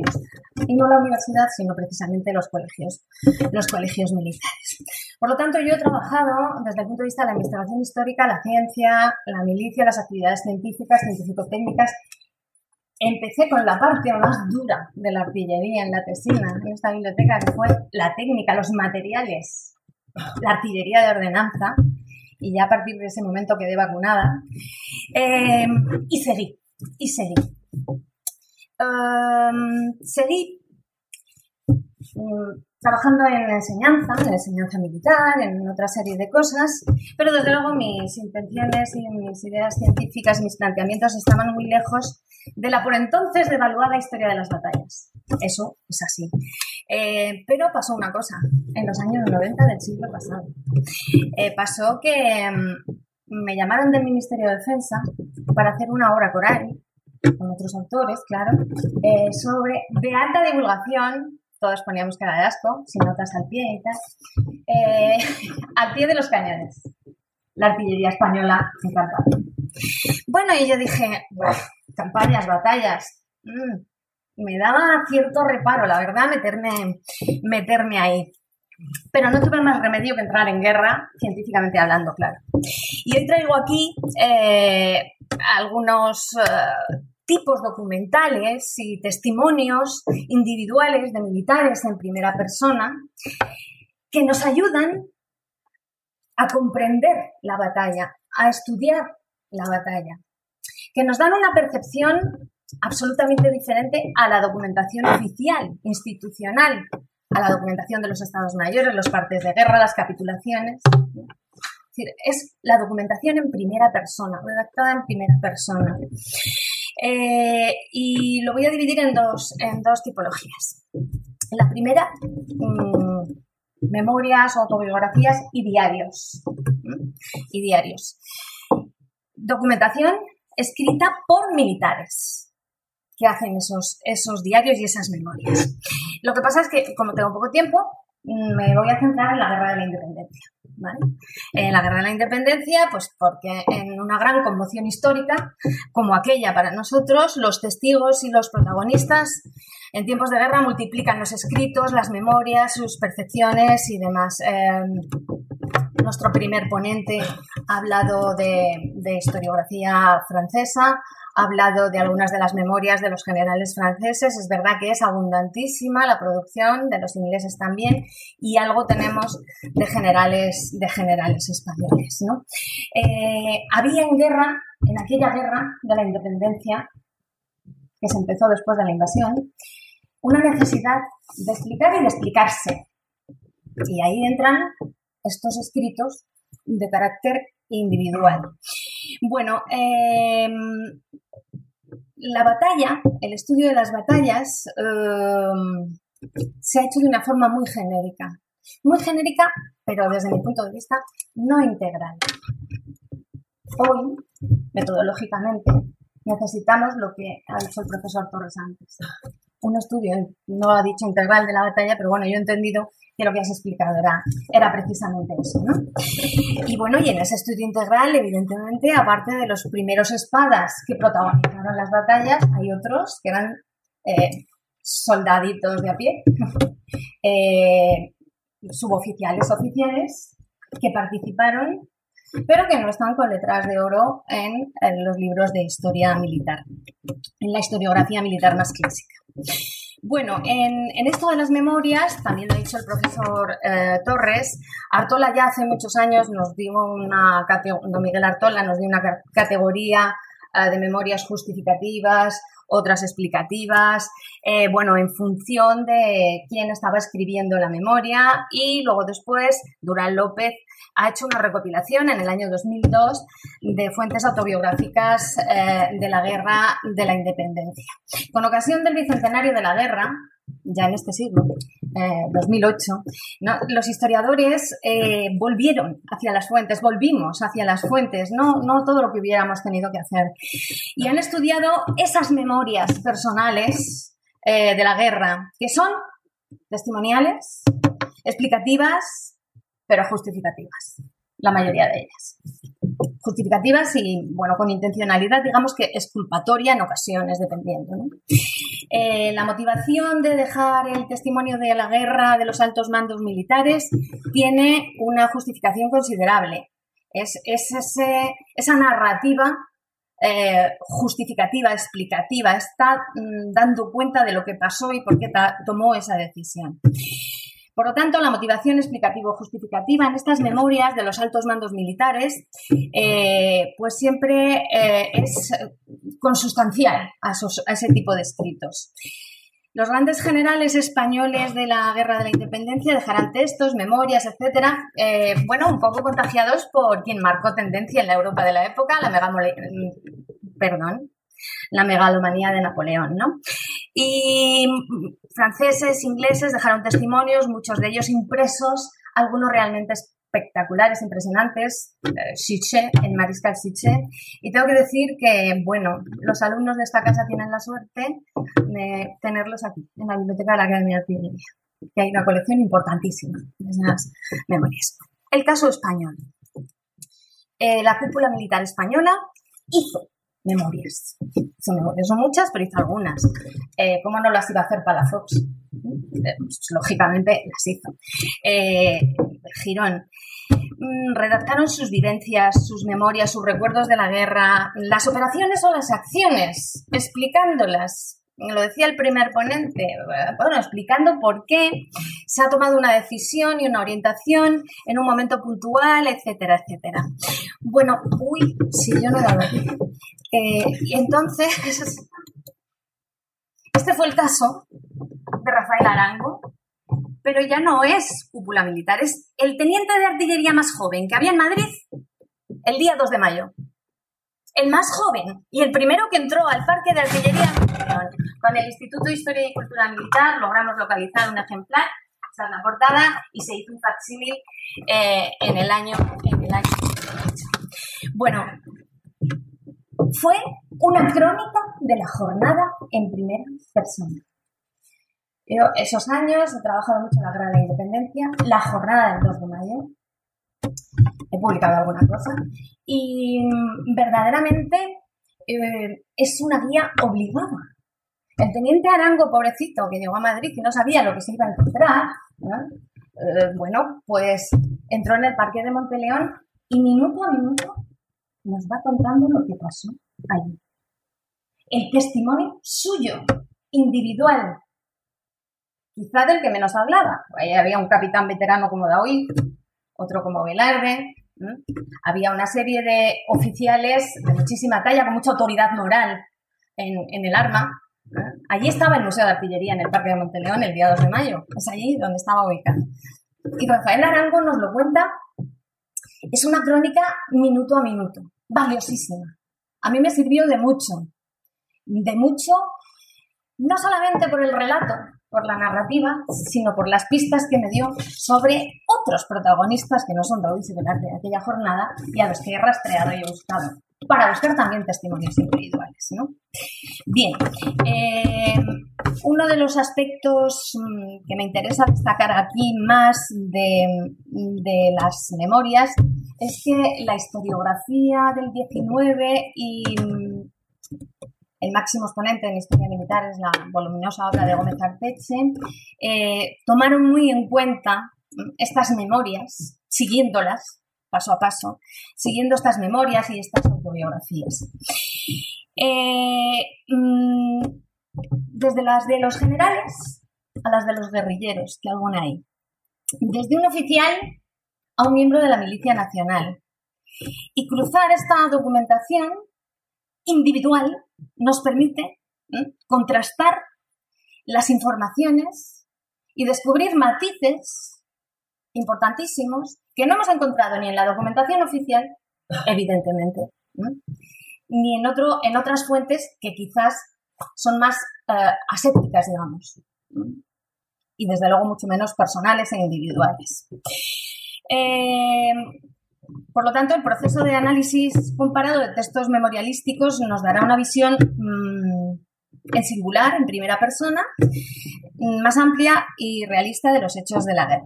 Y no la universidad, sino precisamente los colegios, los colegios militares. Por lo tanto, yo he trabajado desde el punto de vista de la investigación histórica, la ciencia, la milicia, las actividades científicas, científico-técnicas. Empecé con la parte más dura de la artillería en la tesina, en esta biblioteca, que fue la técnica, los materiales, la artillería de ordenanza, y ya a partir de ese momento quedé vacunada. Eh, y seguí, y seguí. Em, seguí mm, trabajando en enseñanza, en enseñanza militar, en otra serie de cosas, pero desde luego mis intenciones y mis ideas científicas, mis planteamientos estaban muy lejos de la por entonces devaluada historia de las batallas. Eso es así. Eh, pero pasó una cosa, en los años 90 del siglo pasado. Eh, pasó que mm, me llamaron del Ministerio de Defensa para hacer una obra coral con otros autores, claro, eh, sobre de alta divulgación todos poníamos cara de asco, sin notas al pie y tal, al pie de los cañones. La artillería española encantaba. Bueno, y yo dije, campañas, batallas. Mm, me daba cierto reparo, la verdad, meterme, meterme ahí. Pero no tuve más remedio que entrar en guerra, científicamente hablando, claro. Y hoy traigo aquí eh, algunos eh, tipos documentales y testimonios individuales de militares en primera persona que nos ayudan a comprender la batalla, a estudiar la batalla, que nos dan una percepción absolutamente diferente a la documentación oficial, institucional, a la documentación de los estados mayores, los partes de guerra, las capitulaciones. Es, decir, es la documentación en primera persona, redactada en primera persona. Eh, y lo voy a dividir en dos, en dos tipologías. La primera, mmm, memorias, autobiografías y diarios. Y diarios. Documentación escrita por militares que hacen esos, esos diarios y esas memorias. Lo que pasa es que, como tengo poco tiempo, me voy a centrar en la guerra de la independencia. En la guerra de la independencia, pues porque en una gran conmoción histórica como aquella para nosotros, los testigos y los protagonistas en tiempos de guerra multiplican los escritos, las memorias, sus percepciones y demás. Eh, nuestro primer ponente ha hablado de, historiografía francesa, hablado de algunas de las memorias de los generales franceses. Es verdad que es abundantísima la producción, de los ingleses también, y algo tenemos de generales, de generales españoles. ¿no? Eh, había en guerra, en aquella guerra de la independencia, que se empezó después de la invasión, una necesidad de explicar y de explicarse. Y ahí entran estos escritos de carácter individual. Bueno, eh, la batalla, el estudio de las batallas, eh, se ha hecho de una forma muy genérica. Muy genérica, pero desde mi punto de vista, no integral. Hoy, metodológicamente, necesitamos lo que ha dicho el profesor Torres antes. Un estudio, no ha dicho integral de la batalla, pero bueno, yo he entendido que lo que has explicado era, era precisamente eso, ¿no? Y bueno, y en ese estudio integral, evidentemente, aparte de los primeros espadas que protagonizaron las batallas, hay otros que eran eh, soldaditos de a pie, eh, suboficiales oficiales que participaron, pero que no están con letras de oro en, en los libros de historia militar, en la historiografía militar más clásica. Bueno, en, esto de las memorias, también lo ha dicho el profesor eh, Torres, Artola ya hace muchos años nos dio una, don Miguel Artola nos dio una categoría eh, de memorias justificativas, otras explicativas, eh, bueno, en función de quién estaba escribiendo la memoria y luego después Durán López ha hecho una recopilación en el año 2002 de fuentes autobiográficas eh, de la guerra de la independencia. Con ocasión del bicentenario de la guerra, ya en este siglo, 2008, eh, los historiadores eh, volvieron hacia las fuentes, volvimos hacia las fuentes, no, no todo lo que hubiéramos tenido que hacer. Y han estudiado esas memorias personales de la guerra, que son testimoniales, explicativas, pero justificativas, la mayoría de ellas. Justificativas y, bueno, con intencionalidad, digamos que exculpatoria en ocasiones, dependiendo. Eh, la motivación de dejar el testimonio de la guerra de los altos mandos militares tiene una justificación considerable. Es, esa narrativa eh, justificativa, explicativa, está mm, dando cuenta de lo que pasó y por qué tomó esa decisión. Por lo tanto, la motivación explicativo-justificativa en estas memorias de los altos mandos militares, eh, pues siempre eh, es consustancial a, ese tipo de escritos. Los grandes generales españoles de la Guerra de la Independencia dejarán textos, memorias, etcétera, eh, bueno, un poco contagiados por quien marcó tendencia en la Europa de la época, la perdón, la megalomanía de Napoleón, ¿no? Y franceses, ingleses dejaron testimonios, muchos de ellos impresos, algunos realmente espectaculares, impresionantes, Chiché, el mariscal Chiché. Y tengo que decir que, bueno, los alumnos de esta casa tienen la suerte de tenerlos aquí, en la biblioteca de la Academia de Artillería, que hay una colección importantísima de esas memorias. El caso español. Eh, la cúpula militar española hizo memorias. Son son muchas, pero hizo algunas. Eh, ¿Cómo no las iba a hacer Palafox? Eh, pues, lógicamente las hizo. Eh, Girón. Mm, redactaron sus vivencias, sus memorias, sus recuerdos de la guerra, las operaciones o las acciones, explicándolas. Lo decía el primer ponente, bueno, explicando por qué se ha tomado una decisión y una orientación en un momento puntual, etcétera, etcétera. Bueno, uy, si yo no dado eh, y entonces, este fue el caso de Rafael Arango, pero ya no es cúpula militar, es el teniente de artillería más joven que había en Madrid el día 2 de mayo. El más joven y el primero que entró al parque de artillería con el Instituto de Historia y Cultura Militar logramos localizar un ejemplar, la portada, y se hizo un facsímil eh, en el año en el año Bueno, fue una crónica de la jornada en primera persona. Yo esos años he trabajado mucho en la Guerra de la Independencia, la jornada del 2 de mayo, he publicado alguna cosa y verdaderamente eh, es una guía obligada. El teniente Arango, pobrecito, que llegó a Madrid y no sabía lo que se iba a encontrar, eh, bueno, pues entró en el Parque de Monteleón y minuto a minuto nos va contando lo que pasó allí. El testimonio suyo, individual, quizá del que menos hablaba. Ahí había un capitán veterano como Daoí, otro como Velarde, había una serie de oficiales de muchísima talla, con mucha autoridad moral en, el arma. Allí estaba el Museo de Artillería en el Parque de Monteleón el día 2 de mayo. Es allí donde estaba ubicado. Y Rafael Arango nos lo cuenta. Es una crónica minuto a minuto valiosísima. A mí me sirvió de mucho, de mucho, no solamente por el relato, por la narrativa, sino por las pistas que me dio sobre otros protagonistas que no son Raúl y de aquella jornada y a los que he rastreado y he buscado para buscar también testimonios individuales. ¿no? Bien, eh, uno de los aspectos mm, que me interesa destacar aquí más de, de, las memorias es que la historiografía del 19 y mm, el máximo exponente en historia militar es la voluminosa obra de Gómez Arteche, eh, tomaron muy en cuenta mm, estas memorias, siguiéndolas paso a paso, siguiendo estas memorias y estas autobiografías. Eh, mm, desde las de los generales a las de los guerrilleros, que aún hay. Desde un oficial a un miembro de la Milicia Nacional. Y cruzar esta documentación individual nos permite contrastar las informaciones y descubrir matices importantísimos que no hemos encontrado ni en la documentación oficial, evidentemente, ni en, otro, en otras fuentes que quizás son más eh, asépticas, digamos, y desde luego mucho menos personales e individuales. Eh, por lo tanto, el proceso de análisis comparado de textos memorialísticos nos dará una visión mm, en singular, en primera persona, mm, más amplia y realista de los hechos de la guerra.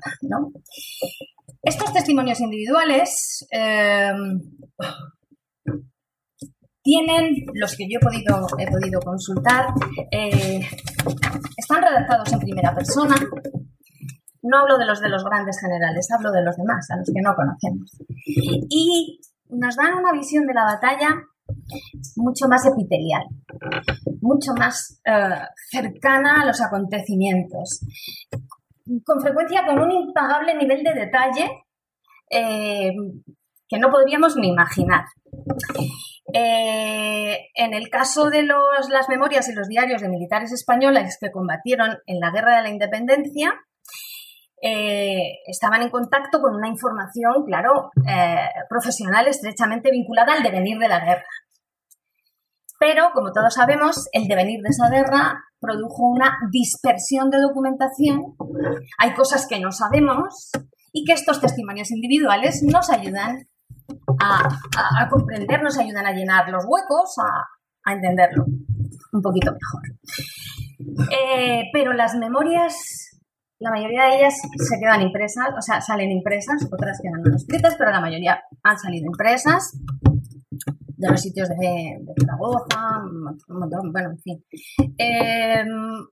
Estos testimonios individuales eh, tienen, los que yo he podido, he podido consultar, eh, están redactados en primera persona. No hablo de los de los grandes generales, hablo de los demás, a los que no conocemos. Y nos dan una visión de la batalla mucho más epitelial, mucho más eh, cercana a los acontecimientos, con frecuencia con un impagable nivel de detalle eh, que no podríamos ni imaginar. Eh, en el caso de los, las memorias y los diarios de militares españoles que combatieron en la Guerra de la Independencia, eh, estaban en contacto con una información, claro, eh, profesional estrechamente vinculada al devenir de la guerra. Pero, como todos sabemos, el devenir de esa guerra produjo una dispersión de documentación. Hay cosas que no sabemos y que estos testimonios individuales nos ayudan a, comprender, nos ayudan a llenar los huecos, a, entenderlo un poquito mejor. Eh, pero las memorias, la mayoría de ellas se quedan impresas, o sea, salen impresas, otras quedan manuscritas, pero la mayoría han salido impresas de los sitios de, de Zaragoza, bueno, en fin. Em,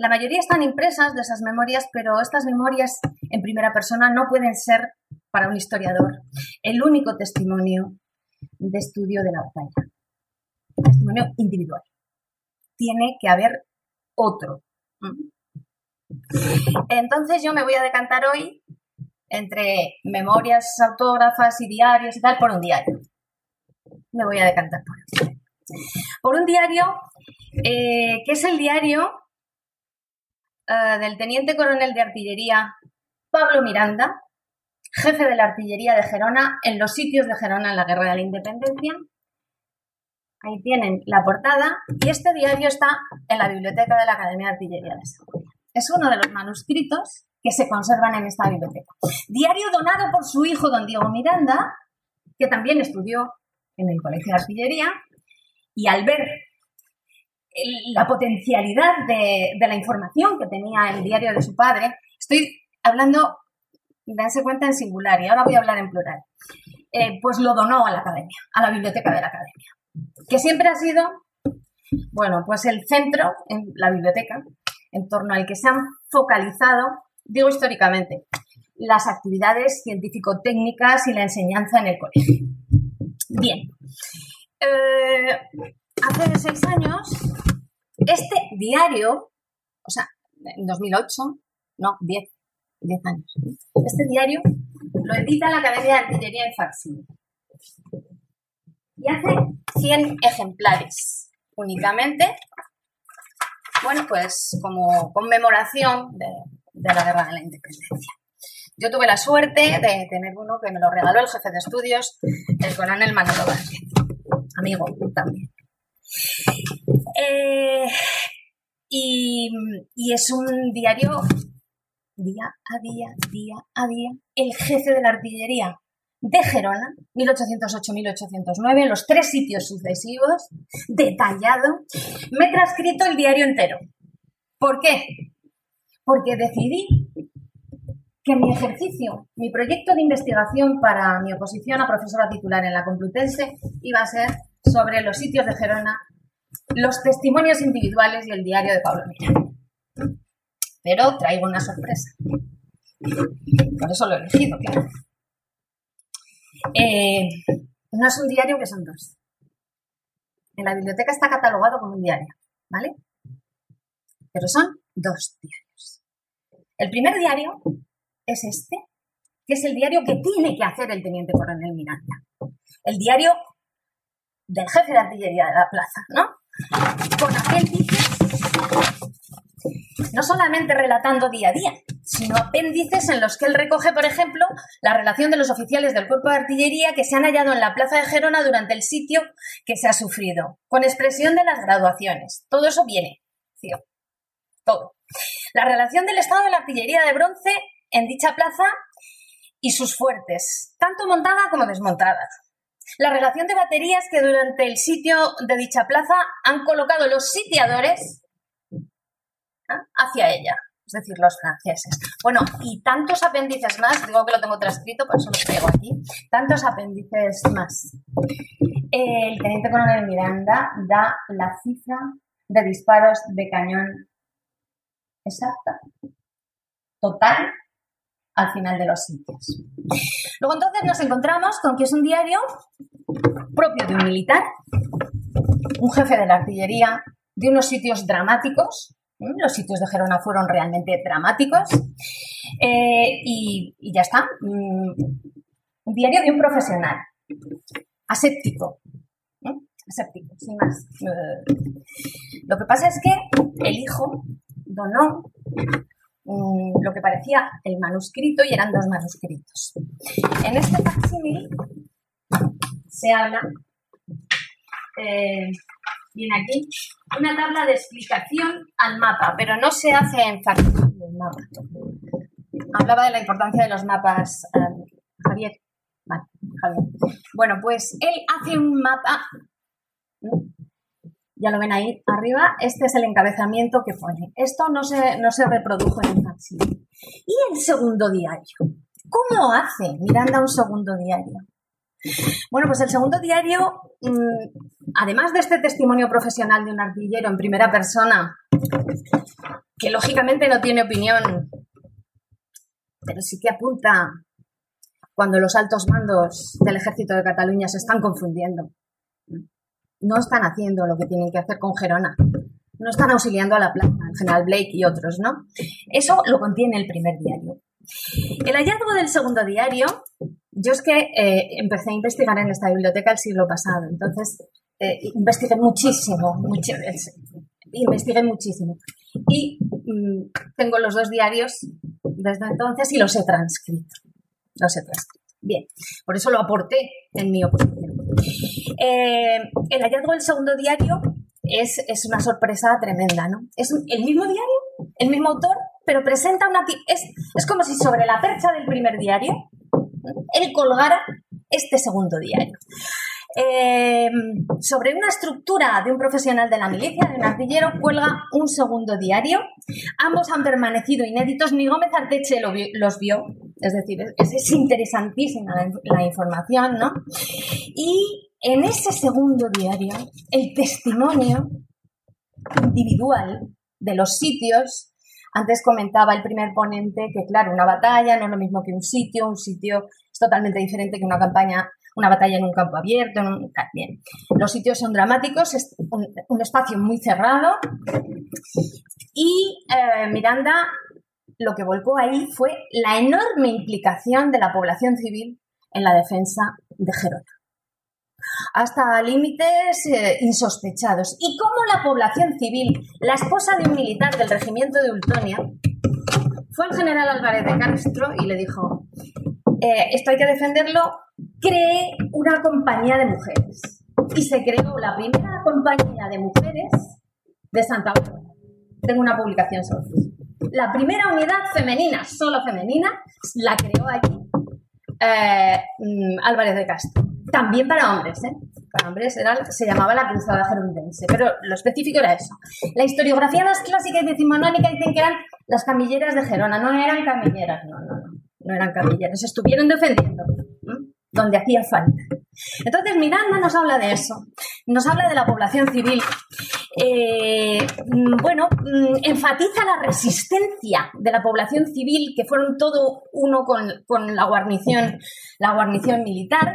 la mayoría están impresas de esas memorias, pero estas memorias en primera persona no pueden ser para un historiador el único testimonio de estudio de la batalla. Testimonio individual. Tiene que haber otro. Entonces yo me voy a decantar hoy entre memorias autógrafas y diarios y tal por un diario. Me voy a decantar por un Por un diario eh, que es el diario eh, del teniente coronel de artillería Pablo Miranda, jefe de la artillería de Gerona en los sitios de Gerona en la Guerra de la Independencia. Ahí tienen la portada y este diario está en la biblioteca de la Academia de Artillería de Segovia. Es uno de los manuscritos que se conservan en esta biblioteca. Diario donado por su hijo, don Diego Miranda, que también estudió en el Colegio de Artillería, y al ver la potencialidad de, la información que tenía el diario de su padre, estoy hablando dense cuenta en singular y ahora voy a hablar en plural, eh, pues lo donó a la academia, a la biblioteca de la academia, que siempre ha sido, bueno, pues el centro en la biblioteca en torno al que se han focalizado, digo históricamente, las actividades científico-técnicas y la enseñanza en el colegio. Bien, eh, hace seis años, este diario, o sea, en 2008, no, 10, 10 años. Este diario lo edita la Academia de Artillería en Faxi. Y hace 100 ejemplares únicamente. Bueno, pues como conmemoración de, la Guerra de la Independencia. Yo tuve la suerte de tener uno que me lo regaló el jefe de estudios, el coronel Manolo Vázquez. Amigo también. Eh, y, y, es un diario día a día, día a día, el jefe de la artillería de Gerona, 1808-1809, los tres sitios sucesivos, detallado, me he transcrito el diario entero. ¿Por qué? Porque decidí que mi ejercicio, mi proyecto de investigación para mi oposición a profesora titular en la Complutense iba a ser sobre los sitios de Gerona, los testimonios individuales y el diario de Pablo Mira. Pero traigo una sorpresa. Por eso lo he elegido, claro. Eh, no es un diario que son dos. En la biblioteca está catalogado como un diario, ¿vale? Pero son dos diarios. El primer diario es este, que es el diario que tiene que hacer el teniente coronel Miranda. El diario del jefe de artillería de la plaza, ¿no? Con apéndices no solamente relatando día a día, sino apéndices en los que él recoge, por ejemplo, la relación de los oficiales del cuerpo de artillería que se han hallado en la plaza de Gerona durante el sitio que se ha sufrido, con expresión de las graduaciones. Todo eso viene, todo. La relación del estado de la artillería de bronce en dicha plaza y sus fuertes, tanto montada como desmontada. La relación de baterías que durante el sitio de dicha plaza han colocado los sitiadores hacia ella, es decir, los franceses. Bueno, y tantos apéndices más, digo que lo tengo transcrito, por eso lo traigo aquí, tantos apéndices más. El teniente coronel Miranda da la cifra de disparos de cañón exacta, total, al final de los sitios. Luego entonces nos encontramos con que es un diario propio de un militar, un jefe de la artillería, de unos sitios dramáticos, los sitios de Gerona fueron realmente dramáticos. Eh, y, ya está. Mm, un diario de un profesional. aséptico. Aséptico, sin más. Lo que pasa es que el hijo donó mm, lo que parecía el manuscrito y eran dos manuscritos. En este facsímil se habla, eh, viene aquí, una tabla de explicación al mapa, pero no se hace en facsímil del mapa. Hablaba de la importancia de los mapas, eh, Javier. Vale, Javier. Bueno, pues él hace un mapa ya lo ven ahí arriba, este es el encabezamiento que pone. Esto no se, no se reprodujo en un facsímil. ¿Y el segundo diario? ¿Cómo hace Miranda un segundo diario? Bueno, pues el segundo diario, mm, además de este testimonio profesional de un artillero en primera persona, que lógicamente no tiene opinión, pero sí que apunta cuando los altos mandos del ejército de Cataluña se están confundiendo no están haciendo lo que tienen que hacer con Gerona. No están auxiliando a la plaza, el general Blake y otros, ¿no? Eso lo contiene el primer diario. El hallazgo del segundo diario, yo es que eh, empecé a investigar en esta biblioteca el siglo pasado, entonces eh, investigué muchísimo, investigué muchísimo. Y mm, tengo los dos diarios desde entonces y los he transcrito. Los he transcrito. Bien, por eso lo aporté en mi oposición. Eh, el hallazgo del segundo diario es, una sorpresa tremenda, ¿no? Es el mismo diario, el mismo autor, pero presenta una... Es, es como si sobre la percha del primer diario él colgara este segundo diario. Eh, sobre una estructura de un profesional de la milicia, de un artillero, cuelga un segundo diario. Ambos han permanecido inéditos. Ni Gómez Arteche los vio, es decir, es, interesantísima la, información, ¿no? Y en ese segundo diario, el testimonio individual de los sitios antes comentaba el primer ponente que, claro, una batalla no es lo mismo que un sitio, un sitio es totalmente diferente que una campaña una batalla en un campo abierto, bien. Los sitios son dramáticos, es un, espacio muy cerrado y eh, Miranda lo que volcó ahí fue la enorme implicación de la población civil en la defensa de Gerona hasta límites eh, insospechados. Y cómo la población civil, la esposa de un militar del regimiento de Ultonia, fue al general Álvarez de Castro y le dijo, eh, esto hay que defenderlo cree una compañía de mujeres. Y se creó la primera compañía de mujeres de Santa Bárbara. Tengo una publicación sobre eso. La primera unidad femenina, solo femenina, la creó allí eh, mm, Álvarez de Castro. También para hombres, ¿eh? Para hombres era, se llamaba la cruzada gerundense, pero lo específico era eso. La historiografía más clásica y decimonónica dicen que eran las camilleras de Gerona, no eran camilleras, no, no, no, no eran camilleras, estuvieron defendiendo donde hacía falta. Entonces Miranda nos habla de eso, nos habla de la población civil. Eh, mm, bueno, mm, enfatiza la resistencia de la población civil, que fueron todo uno con, la guarnición, la guarnición militar,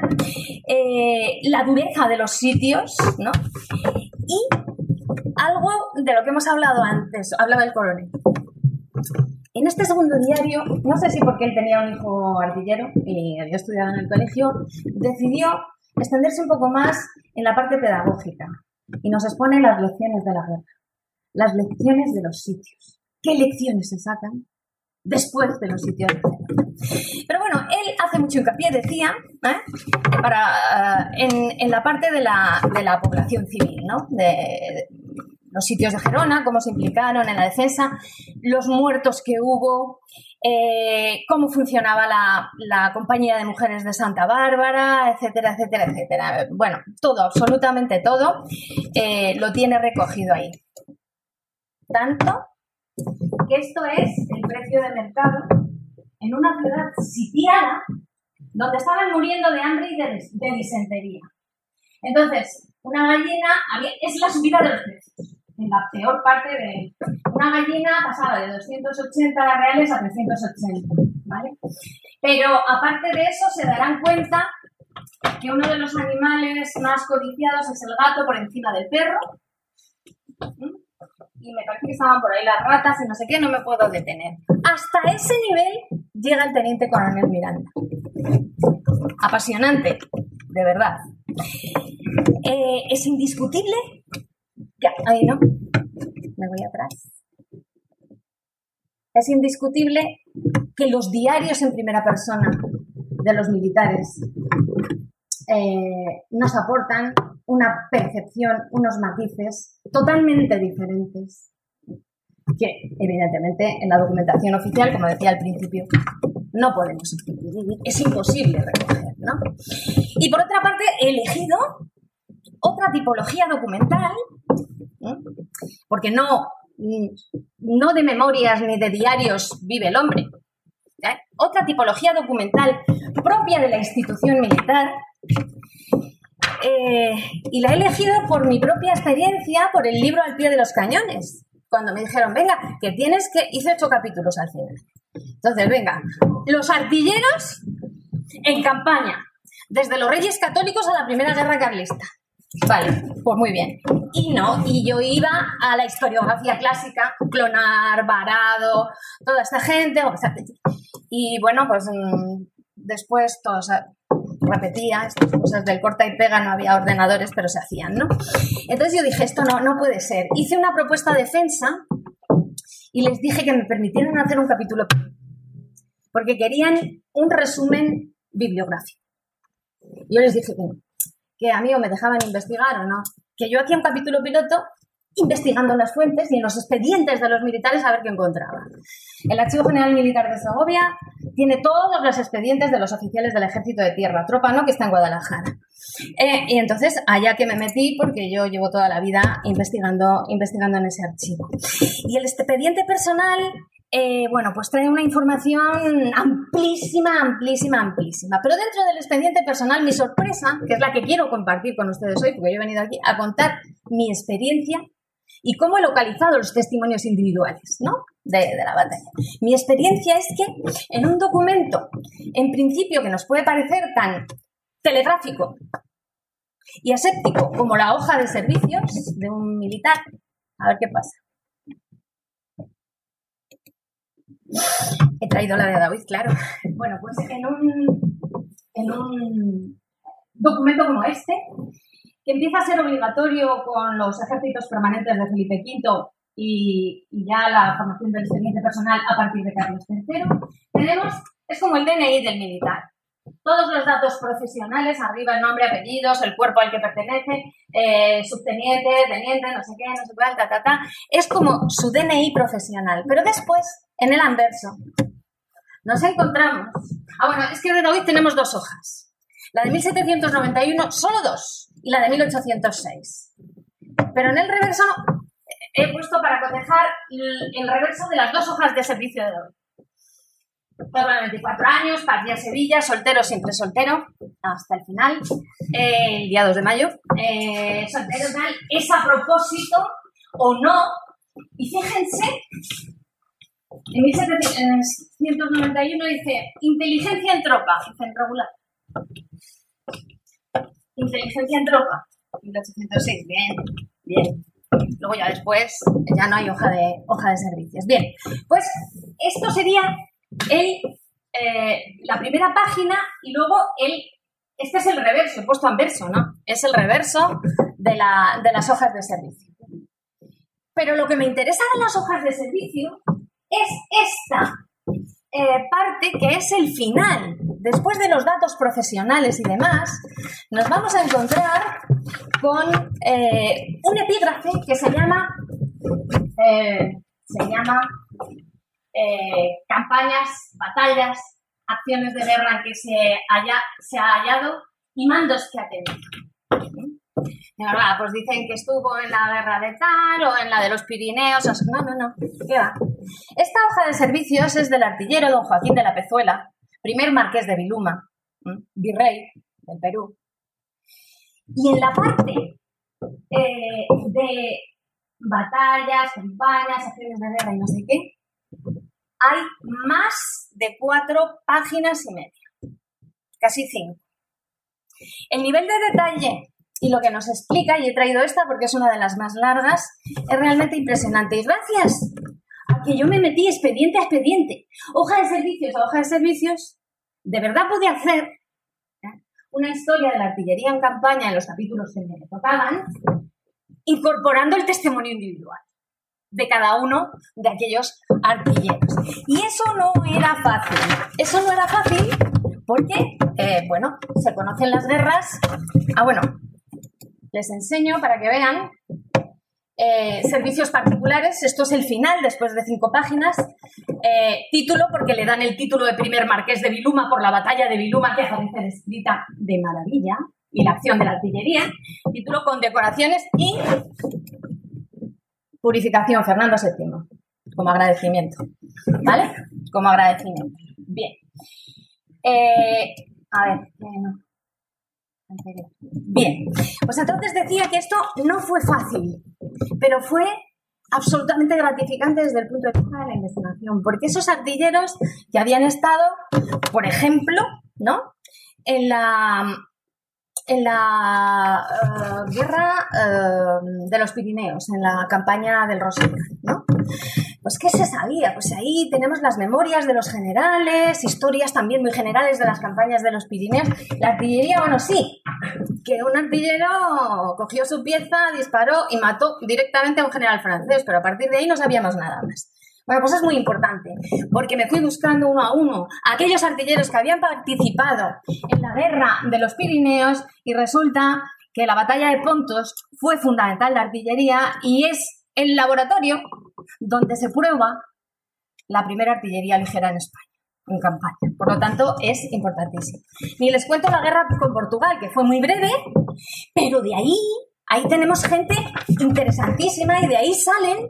eh, la dureza de los sitios, ¿no? Y algo de lo que hemos hablado antes, hablaba el coronel. En este segundo diario, no sé si porque él tenía un hijo artillero y había estudiado en el colegio, decidió extenderse un poco más en la parte pedagógica y nos expone las lecciones de la guerra, las lecciones de los sitios. ¿Qué lecciones se sacan después de los sitios de guerra? Pero bueno, él hace mucho hincapié, decía, ¿eh? para, en, en, la parte de la, de la población civil, ¿no? De, los sitios de Gerona, cómo se implicaron en la defensa, los muertos que hubo, eh, cómo funcionaba la, compañía de mujeres de Santa Bárbara, etcétera, etcétera, etcétera. Bueno, todo, absolutamente todo, eh, lo tiene recogido ahí. Tanto que esto es el precio de mercado en una ciudad sitiada donde estaban muriendo de hambre y de, disentería. Entonces, una gallina es la subida de los precios en la peor parte de una gallina pasaba de 280 reales a 380, ¿vale? Pero aparte de eso se darán cuenta que uno de los animales más codiciados es el gato por encima del perro. Y me parece que estaban por ahí las ratas y no sé qué, no me puedo detener. Hasta ese nivel llega el teniente coronel Miranda. Apasionante, de verdad. Eh, es indiscutible. Ya, ahí no. Me voy atrás. Es indiscutible que los diarios en primera persona de los militares eh, nos aportan una percepción, unos matices totalmente diferentes que evidentemente en la documentación oficial, como decía al principio, no podemos es imposible recoger, ¿no? Y por otra parte, he elegido otra tipología documental, porque no, no de memorias ni de diarios vive el hombre, otra tipología documental propia de la institución militar, eh, y la he elegido por mi propia experiencia, por el libro al pie de los cañones. Cuando me dijeron, venga, que tienes que. Hice ocho capítulos al final. Entonces, venga, los artilleros en campaña, desde los reyes católicos a la primera guerra carlista. Vale, pues muy bien. Y no, y yo iba a la historiografía clásica, Clonar, Varado, toda esta gente. Y bueno, pues mm, después todos repetía, estas cosas del corta y pega, no había ordenadores, pero se hacían, ¿no? Entonces yo dije, esto no, no puede ser. Hice una propuesta de defensa y les dije que me permitieran hacer un capítulo porque querían un resumen bibliográfico. Yo les dije que no, que a mí me dejaban investigar o no, que yo hacía un capítulo piloto investigando las fuentes y en los expedientes de los militares a ver qué encontraba. El Archivo General Militar de Segovia tiene todos los expedientes de los oficiales del Ejército de Tierra, tropa no que está en Guadalajara. Eh, y entonces allá que me metí porque yo llevo toda la vida investigando, investigando en ese archivo. Y el expediente personal eh, bueno, pues trae una información amplísima, amplísima, amplísima. Pero dentro del expediente personal, mi sorpresa, que es la que quiero compartir con ustedes hoy, porque yo he venido aquí a contar mi experiencia y cómo he localizado los testimonios individuales ¿no? de, la batalla. Mi experiencia es que en un documento, en principio, que nos puede parecer tan telegráfico y aséptico como la hoja de servicios de un militar, a ver qué pasa. He traído la de David, claro. Bueno, pues en un, en un documento como este, que empieza a ser obligatorio con los ejércitos permanentes de Felipe V y, ya la formación del expediente personal a partir de Carlos III, tenemos, es como el DNI del militar. Todos los datos profesionales, arriba el nombre, apellidos, el cuerpo al que pertenece, eh, subteniente, teniente, no sé qué, no sé cuál, ta, ta, ta. Es como su DNI profesional. Pero después, en el anverso, nos encontramos. Ah, bueno, es que de hoy tenemos dos hojas. La de 1791, solo dos y la de 1806. Pero en el reverso he puesto para cotejar el reverso de las dos hojas de servicio de hoy. Tengo 24 años, partí a Sevilla, soltero, siempre soltero, hasta el final, eh, el día 2 de mayo. Eh, soltero tal, es a propósito o no. Y fíjense, en 1791 dice, inteligencia en tropa, en regular. Inteligencia en tropa, 1806, bien, bien. Luego ya después ya no hay hoja de, hoja de servicios. Bien, pues esto sería el, eh, la primera página y luego el, este es el reverso, he puesto anverso, ¿no? Es el reverso de, la, de las hojas de servicio. Pero lo que me interesa de las hojas de servicio es esta eh, parte que es el final. Después de los datos profesionales y demás, nos vamos a encontrar con eh, un epígrafe que se llama, eh, se llama campañas, batallas, acciones de guerra en que se, haya, se ha hallado y mandos que ha tenido. De verdad, pues dicen que estuvo en la guerra de tal o en la de los Pirineos. No, no, no. ¿Qué va? Esta hoja de servicios es del artillero don Joaquín de la Pezuela, primer marqués de Viluma, virrey del Perú. Y en la parte eh, de batallas, campañas, acciones de guerra y no sé qué, hay más de cuatro páginas y media, casi cinco. El nivel de detalle y lo que nos explica, y he traído esta porque es una de las más largas, es realmente impresionante. Y gracias a que yo me metí expediente a expediente, hoja de servicios a hoja de servicios, de verdad pude hacer ¿eh? una historia de la artillería en campaña en los capítulos que me tocaban, incorporando el testimonio individual de cada uno de aquellos artilleros. Y eso no era fácil. Eso no era fácil porque, eh, bueno, se conocen las guerras. Ah, bueno, les enseño para que vean. Eh, servicios particulares, esto es el final después de cinco páginas. Eh, título, porque le dan el título de primer marqués de Viluma por la batalla de Viluma, que aparece descrita de maravilla, y la acción de la artillería. Título con decoraciones y purificación, Fernando VII, como agradecimiento. ¿Vale? Como agradecimiento. Bien. Eh, a ver. Bien, pues entonces decía que esto no fue fácil, pero fue absolutamente gratificante desde el punto de vista de la investigación, porque esos artilleros que habían estado, por ejemplo, ¿no? En la en la eh, guerra eh, de los Pirineos, en la campaña del Rosario, ¿no? Pues ¿qué se sabía? Pues ahí tenemos las memorias de los generales, historias también muy generales de las campañas de los Pirineos. La artillería, bueno, sí, que un artillero cogió su pieza, disparó y mató directamente a un general francés, pero a partir de ahí no sabíamos nada más. Bueno, pues es muy importante, porque me fui buscando uno a uno aquellos artilleros que habían participado en la guerra de los Pirineos y resulta que la batalla de Pontos fue fundamental la artillería y es el laboratorio donde se prueba la primera artillería ligera en España en campaña. Por lo tanto, es importantísimo. Ni les cuento la guerra con Portugal, que fue muy breve, pero de ahí, ahí tenemos gente interesantísima y de ahí salen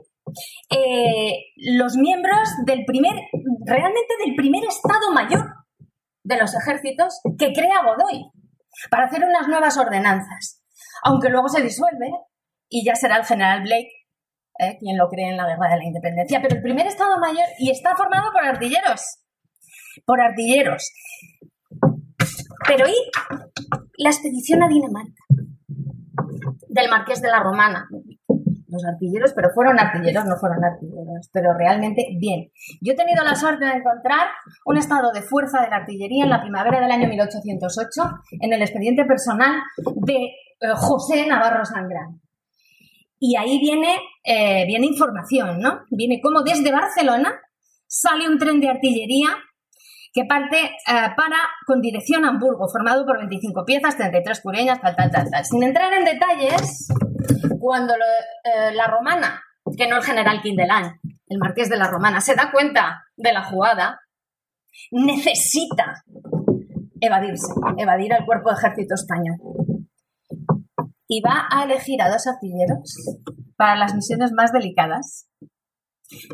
eh, los miembros del primer, realmente del primer Estado Mayor de los ejércitos que crea Godoy para hacer unas nuevas ordenanzas. Aunque luego se disuelve y ya será el general Blake eh, quien lo cree en la guerra de la independencia. Pero el primer Estado Mayor y está formado por artilleros. Por artilleros. Pero ¿y la expedición a Dinamarca? Del Marqués de la Romana, los artilleros, pero fueron artilleros, no fueron artilleros, pero realmente bien. Yo he tenido la suerte de encontrar un estado de fuerza de la artillería en la primavera del año 1808 en el expediente personal de eh, José Navarro Sangrán. Y ahí viene, eh, viene información, ¿no? Viene como desde Barcelona sale un tren de artillería que parte eh, para con dirección a Hamburgo, formado por 25 piezas, 33 cureñas, tal, tal, tal, tal. Sin entrar en detalles, cuando eh, la romana, que no el general Quindelán, el marqués de la romana, se da cuenta de la jugada, necesita evadirse, evadir al cuerpo de ejército español. Y va a elegir a dos artilleros para las misiones más delicadas,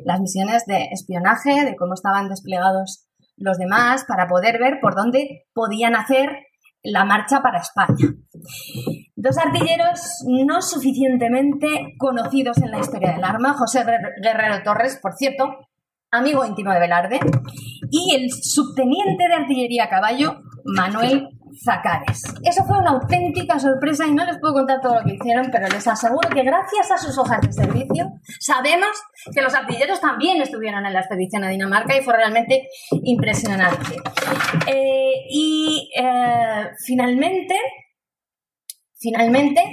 las misiones de espionaje, de cómo estaban desplegados los demás, para poder ver por dónde podían hacer la marcha para España. Dos artilleros no suficientemente conocidos en la historia del arma, José Guerrero Torres, por cierto, amigo íntimo de Velarde, y el subteniente de artillería a caballo, Manuel Zacares. Eso fue una auténtica sorpresa y no les puedo contar todo lo que hicieron, pero les aseguro que gracias a sus hojas de servicio sabemos que los artilleros también estuvieron en la expedición a Dinamarca y fue realmente impresionante. Eh, y eh, finalmente, Finalmente,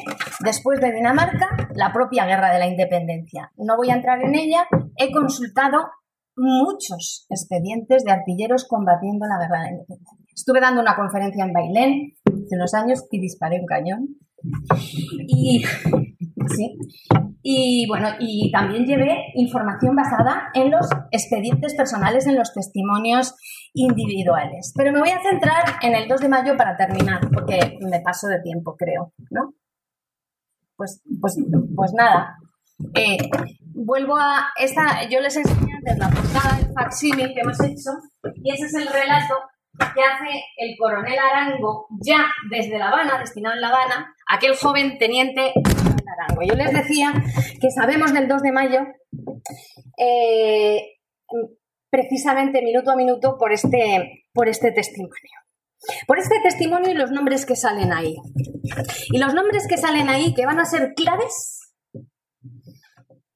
después de Dinamarca, la propia guerra de la independencia. No voy a entrar en ella, he consultado muchos expedientes de artilleros combatiendo la guerra de la independencia. Estuve dando una conferencia en Bailén hace unos años y disparé un cañón. Y, sí, y bueno, y también llevé información basada en los expedientes personales, en los testimonios individuales. Pero me voy a centrar en el 2 de mayo para terminar, porque me paso de tiempo, creo, ¿no? Pues, pues, pues nada. Eh, vuelvo a esta, yo les enseñé antes la portada del facsímil que hemos hecho, y ese es el relato que hace el coronel Arango ya desde La Habana, destinado en La Habana, aquel joven teniente Arango. Yo les decía que sabemos del 2 de mayo eh, precisamente minuto a minuto por este, por este testimonio. Por este testimonio y los nombres que salen ahí. Y los nombres que salen ahí que van a ser claves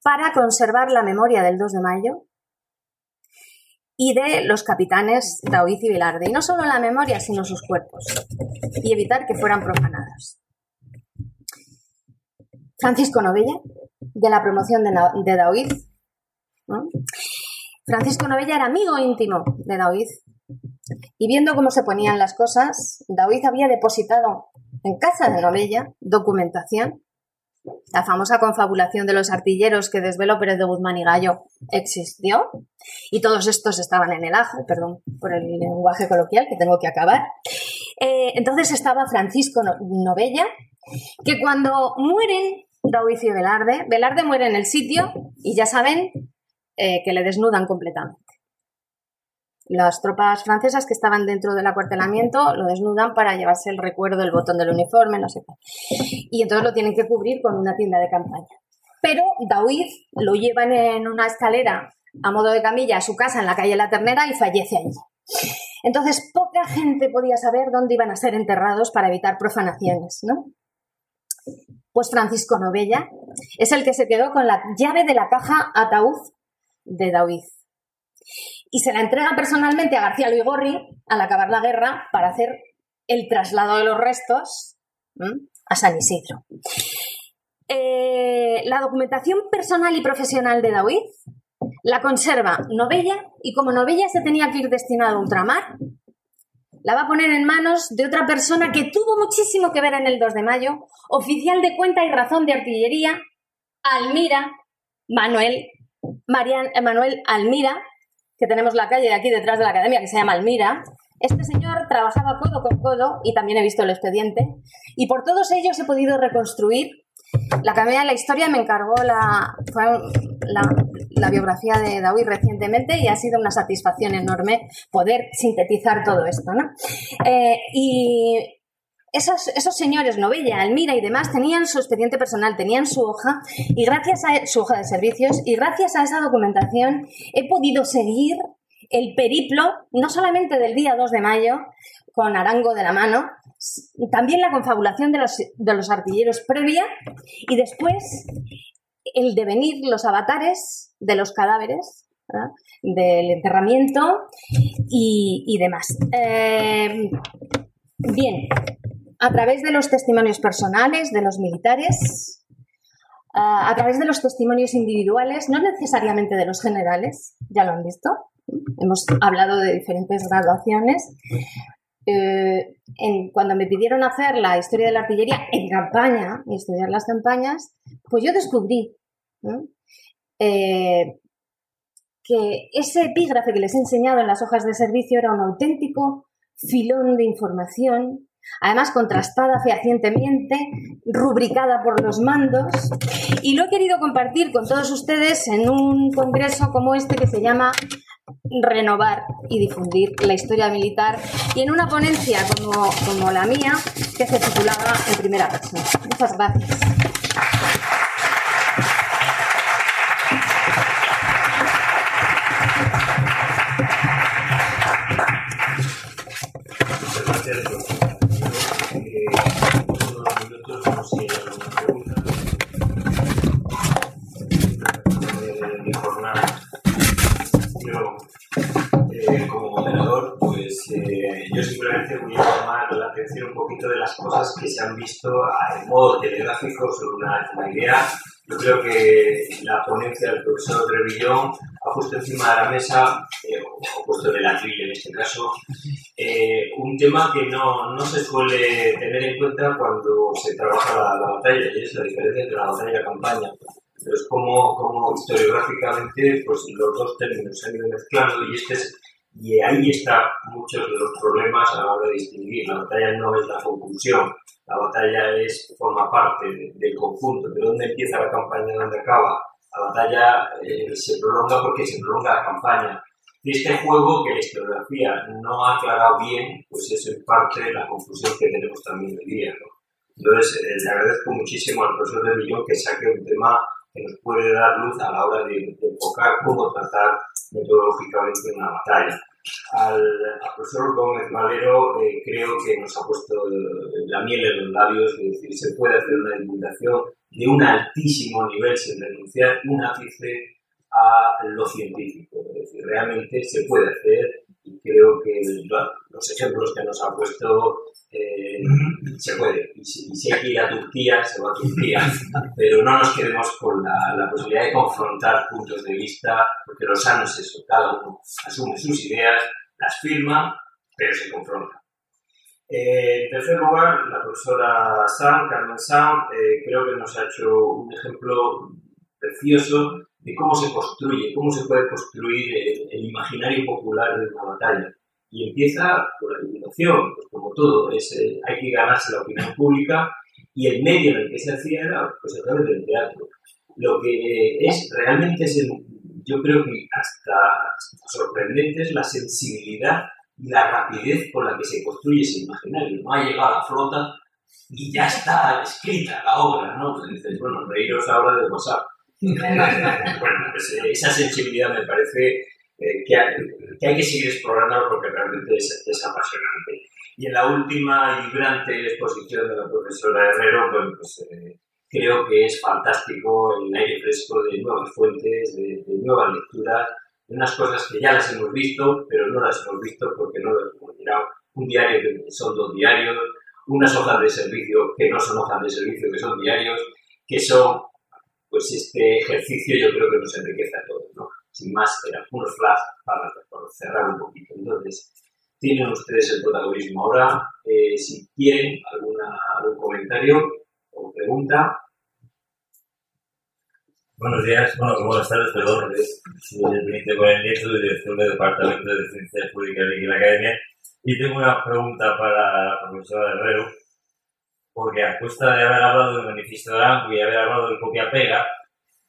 para conservar la memoria del 2 de mayo y de los capitanes Daoiz y Velarde. Y no solo la memoria, sino sus cuerpos. Y evitar que fueran profanadas. Francisco Novella, de la promoción de, de. Francisco Novella era amigo íntimo de Daoiz. Y viendo cómo se ponían las cosas, Daoiz había depositado en casa de Novella documentación la famosa confabulación de los artilleros que desveló Pérez de Guzmán y Gallo existió y todos estos estaban en el ajo, perdón por el lenguaje coloquial que tengo que acabar. Eh, entonces estaba Francisco Novella, que cuando mueren Daoiz y Velarde, Velarde muere en el sitio y ya saben eh, que le desnudan completamente. Las tropas francesas que estaban dentro del acuartelamiento lo desnudan para llevarse el recuerdo, el botón del uniforme, no sé qué. Y entonces lo tienen que cubrir con una tienda de campaña. Pero Daoiz lo llevan en una escalera a modo de camilla a su casa en la calle La Ternera y fallece allí. Entonces poca gente podía saber dónde iban a ser enterrados para evitar profanaciones, ¿no? Pues Francisco Novella es el que se quedó con la llave de la caja ataúd de Daoiz y se la entrega personalmente a García Luigorri al acabar la guerra para hacer el traslado de los restos a San Isidro. Eh, la documentación personal y profesional de David la conserva Novella y como Novella se tenía que ir destinado a ultramar, la va a poner en manos de otra persona que tuvo muchísimo que ver en el 2 de mayo, oficial de cuenta y razón de artillería, Almira Manuel, Marian, Manuel Almira, que tenemos la calle de aquí detrás de la academia que se llama Almira. Este señor trabajaba codo con codo y también he visto el expediente. Y por todos ellos he podido reconstruir la Academia de la Historia. Me encargó la, la, biografía de David recientemente y ha sido una satisfacción enorme poder sintetizar todo esto. ¿no? Eh, y esos, esos, señores, Novella, Almira y demás, tenían su expediente personal, tenían su hoja, y gracias a su hoja de servicios, y gracias a esa documentación he podido seguir el periplo, no solamente del día 2 de mayo, con Arango de la mano, también la confabulación de los, de los artilleros previa, y después el devenir, los avatares de los cadáveres, del enterramiento y, y demás. Eh, bien, a través de los testimonios personales de los militares, a través de los testimonios individuales, no necesariamente de los generales, ya lo han visto, hemos hablado de diferentes graduaciones. Eh, cuando me pidieron hacer la historia de la artillería en campaña y estudiar las campañas, pues yo descubrí eh, que ese epígrafe que les he enseñado en las hojas de servicio era un auténtico filón de información además contrastada fehacientemente, rubricada por los mandos, y lo he querido compartir con todos ustedes en un congreso como este que se llama Renovar y difundir la historia militar y en una ponencia como, como la mía que se titulaba en primera persona. Muchas gracias. Un poquito de las cosas que se han visto en modo telegráfico sobre una, idea. Yo creo que la ponencia del profesor Trevillón ha puesto encima de la mesa, eh, o puesto el atril en este caso, eh, un tema que no, no, se suele tener en cuenta cuando se trabaja la, batalla, y es la diferencia entre la batalla y la campaña. Entonces, como, como historiográficamente pues, los dos términos se han ido mezclando y este es y ahí están muchos de los problemas a la hora de distinguir. La batalla no es la conclusión, la batalla es, forma parte del conjunto. ¿De dónde empieza la campaña y dónde acaba? La batalla eh, se prolonga porque se prolonga la campaña. Y este juego que la historiografía no ha aclarado bien, pues es parte la confusión que tenemos también hoy día. Entonces, eh, le agradezco muchísimo al profesor de Millón que saque un tema que nos puede dar luz a la hora de, enfocar cómo tratar metodológicamente una batalla. Al, profesor Gómez Valero eh, creo que nos ha puesto la miel en los labios, es decir, se puede hacer una divulgación de un altísimo nivel sin renunciar un ápice a lo científico. Es decir, realmente se puede hacer y creo que los ejemplos que nos ha puesto eh, se puede. Y si, hay que ir a Turquía, se va a Turquía. Pero no nos quedemos con la, la, posibilidad de confrontar puntos de vista, porque lo sano es eso. Cada uno asume sus ideas, las firma, pero se confronta. Eh, en tercer lugar, la profesora Sam, Carmen Sam, eh, creo que nos ha hecho un ejemplo precioso de cómo se construye, cómo se puede construir el, imaginario popular de una batalla. Y empieza por la divulgación, pues como todo, es, eh, hay que ganarse la opinión pública y el medio en el que se hacía era pues, a través del teatro. Lo que es realmente es, yo creo que hasta, sorprendente es la sensibilidad y la rapidez con la que se construye ese imaginario. No ha llegado la flota y ya está escrita la obra, ¿no? Entonces, bueno, reíros ahora de WhatsApp bueno, pues eh, esa sensibilidad me parece eh, que, hay, que, seguir explorando porque realmente es, apasionante. Y en la última y vibrante exposición de la profesora Herrero, pues eh, creo que es fantástico el aire fresco de nuevas fuentes, de, nuevas lecturas, unas cosas que ya las hemos visto, pero no las hemos visto porque no las hemos mirado. Un diario que son dos diarios, unas hojas de servicio que no son hojas de servicio, que son diarios, que son pues este ejercicio yo creo que nos enriquece a todos. Sin más, eran unos flash para, cerrar un poquito. Entonces, tienen ustedes el protagonismo ahora. Eh, si quieren alguna, algún comentario o pregunta. Buenos días, bueno, buenas tardes, perdón. Soy el Benito Nieto, director del Departamento de Ciencias Públicas de la Academia. Y tengo una pregunta para la profesora Herrero porque a costa de haber hablado del manifiesto de Arango y haber hablado del copia-pega,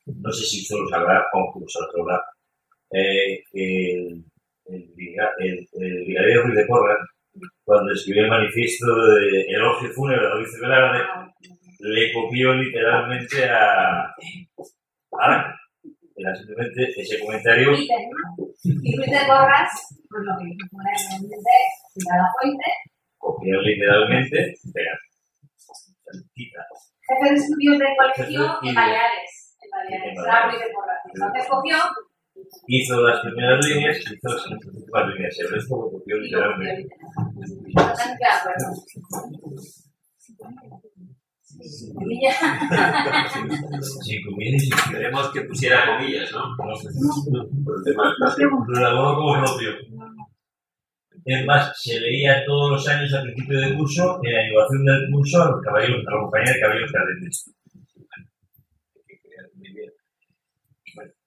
no sé si usted lo sabrá, o lo sabrá, eh, el, el, el, el brigadier Ruiz de Porras, cuando escribió el manifiesto de elogio fúnebre a Luis Velarde, le copió literalmente a, Arango. Era simplemente ese comentario. Y Ruiz de Porras, pues lo que hizo fue la fuente. Copió literalmente, pegar. Jefe de estudios de colegio en Baleares. Hizo las primeras líneas, hizo las últimas líneas. El resto lo copió literalmente. Totalmente de acuerdo. Comillas, queremos que pusiera comillas, ¿no? No, por el tema Lo elaboró como propio. Es más, se leía todos los años al principio del curso, en la innovación del curso, a, los caballeros, a la compañía de caballeros cadetes.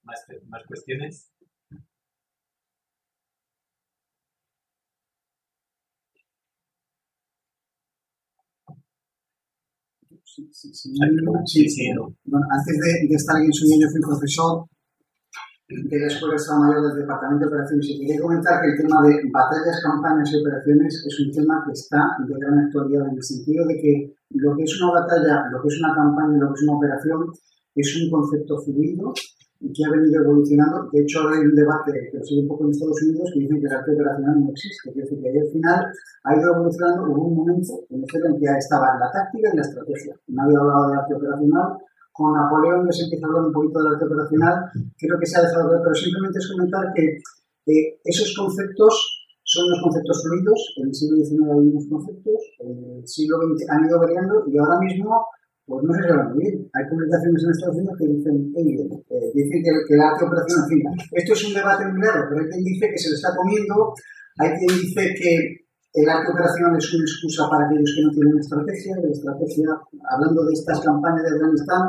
¿Más, ¿más cuestiones? Sí, sí, sí. sí, sí bueno, antes de, de, estar aquí en su yo fui profesor de la Escuela de Estado Mayor del Departamento de Operaciones. Y quería comentar que el tema de batallas, campañas y operaciones es un tema que está de gran actualidad en el sentido de que lo que es una batalla, lo que es una campaña y lo que es una operación es un concepto fluido y que ha venido evolucionando. De hecho, hay un debate que sigue un poco en Estados Unidos que dicen que el arte operacional no existe. Es decir, que al final ha ido evolucionando. Hubo un momento en el que ya estaba la táctica y la estrategia. Nadie hablaba de arte operacional, con Napoleón ya se empieza a hablar un poquito del arte operacional, creo que se ha dejado ver, pero simplemente es comentar que eh, esos conceptos son los conceptos fluidos, en el siglo XIX había unos conceptos, en el siglo XX han ido variando y ahora mismo, pues no se muy bien. Hay publicaciones en Estados Unidos que dicen, eh, dicen que, el arte operacional, en fin, esto es un debate muy largo, pero hay quien dice que se le está comiendo, hay quien dice que el arte operacional es una excusa para aquellos que no tienen estrategia, la estrategia, hablando de estas campañas de Afganistán,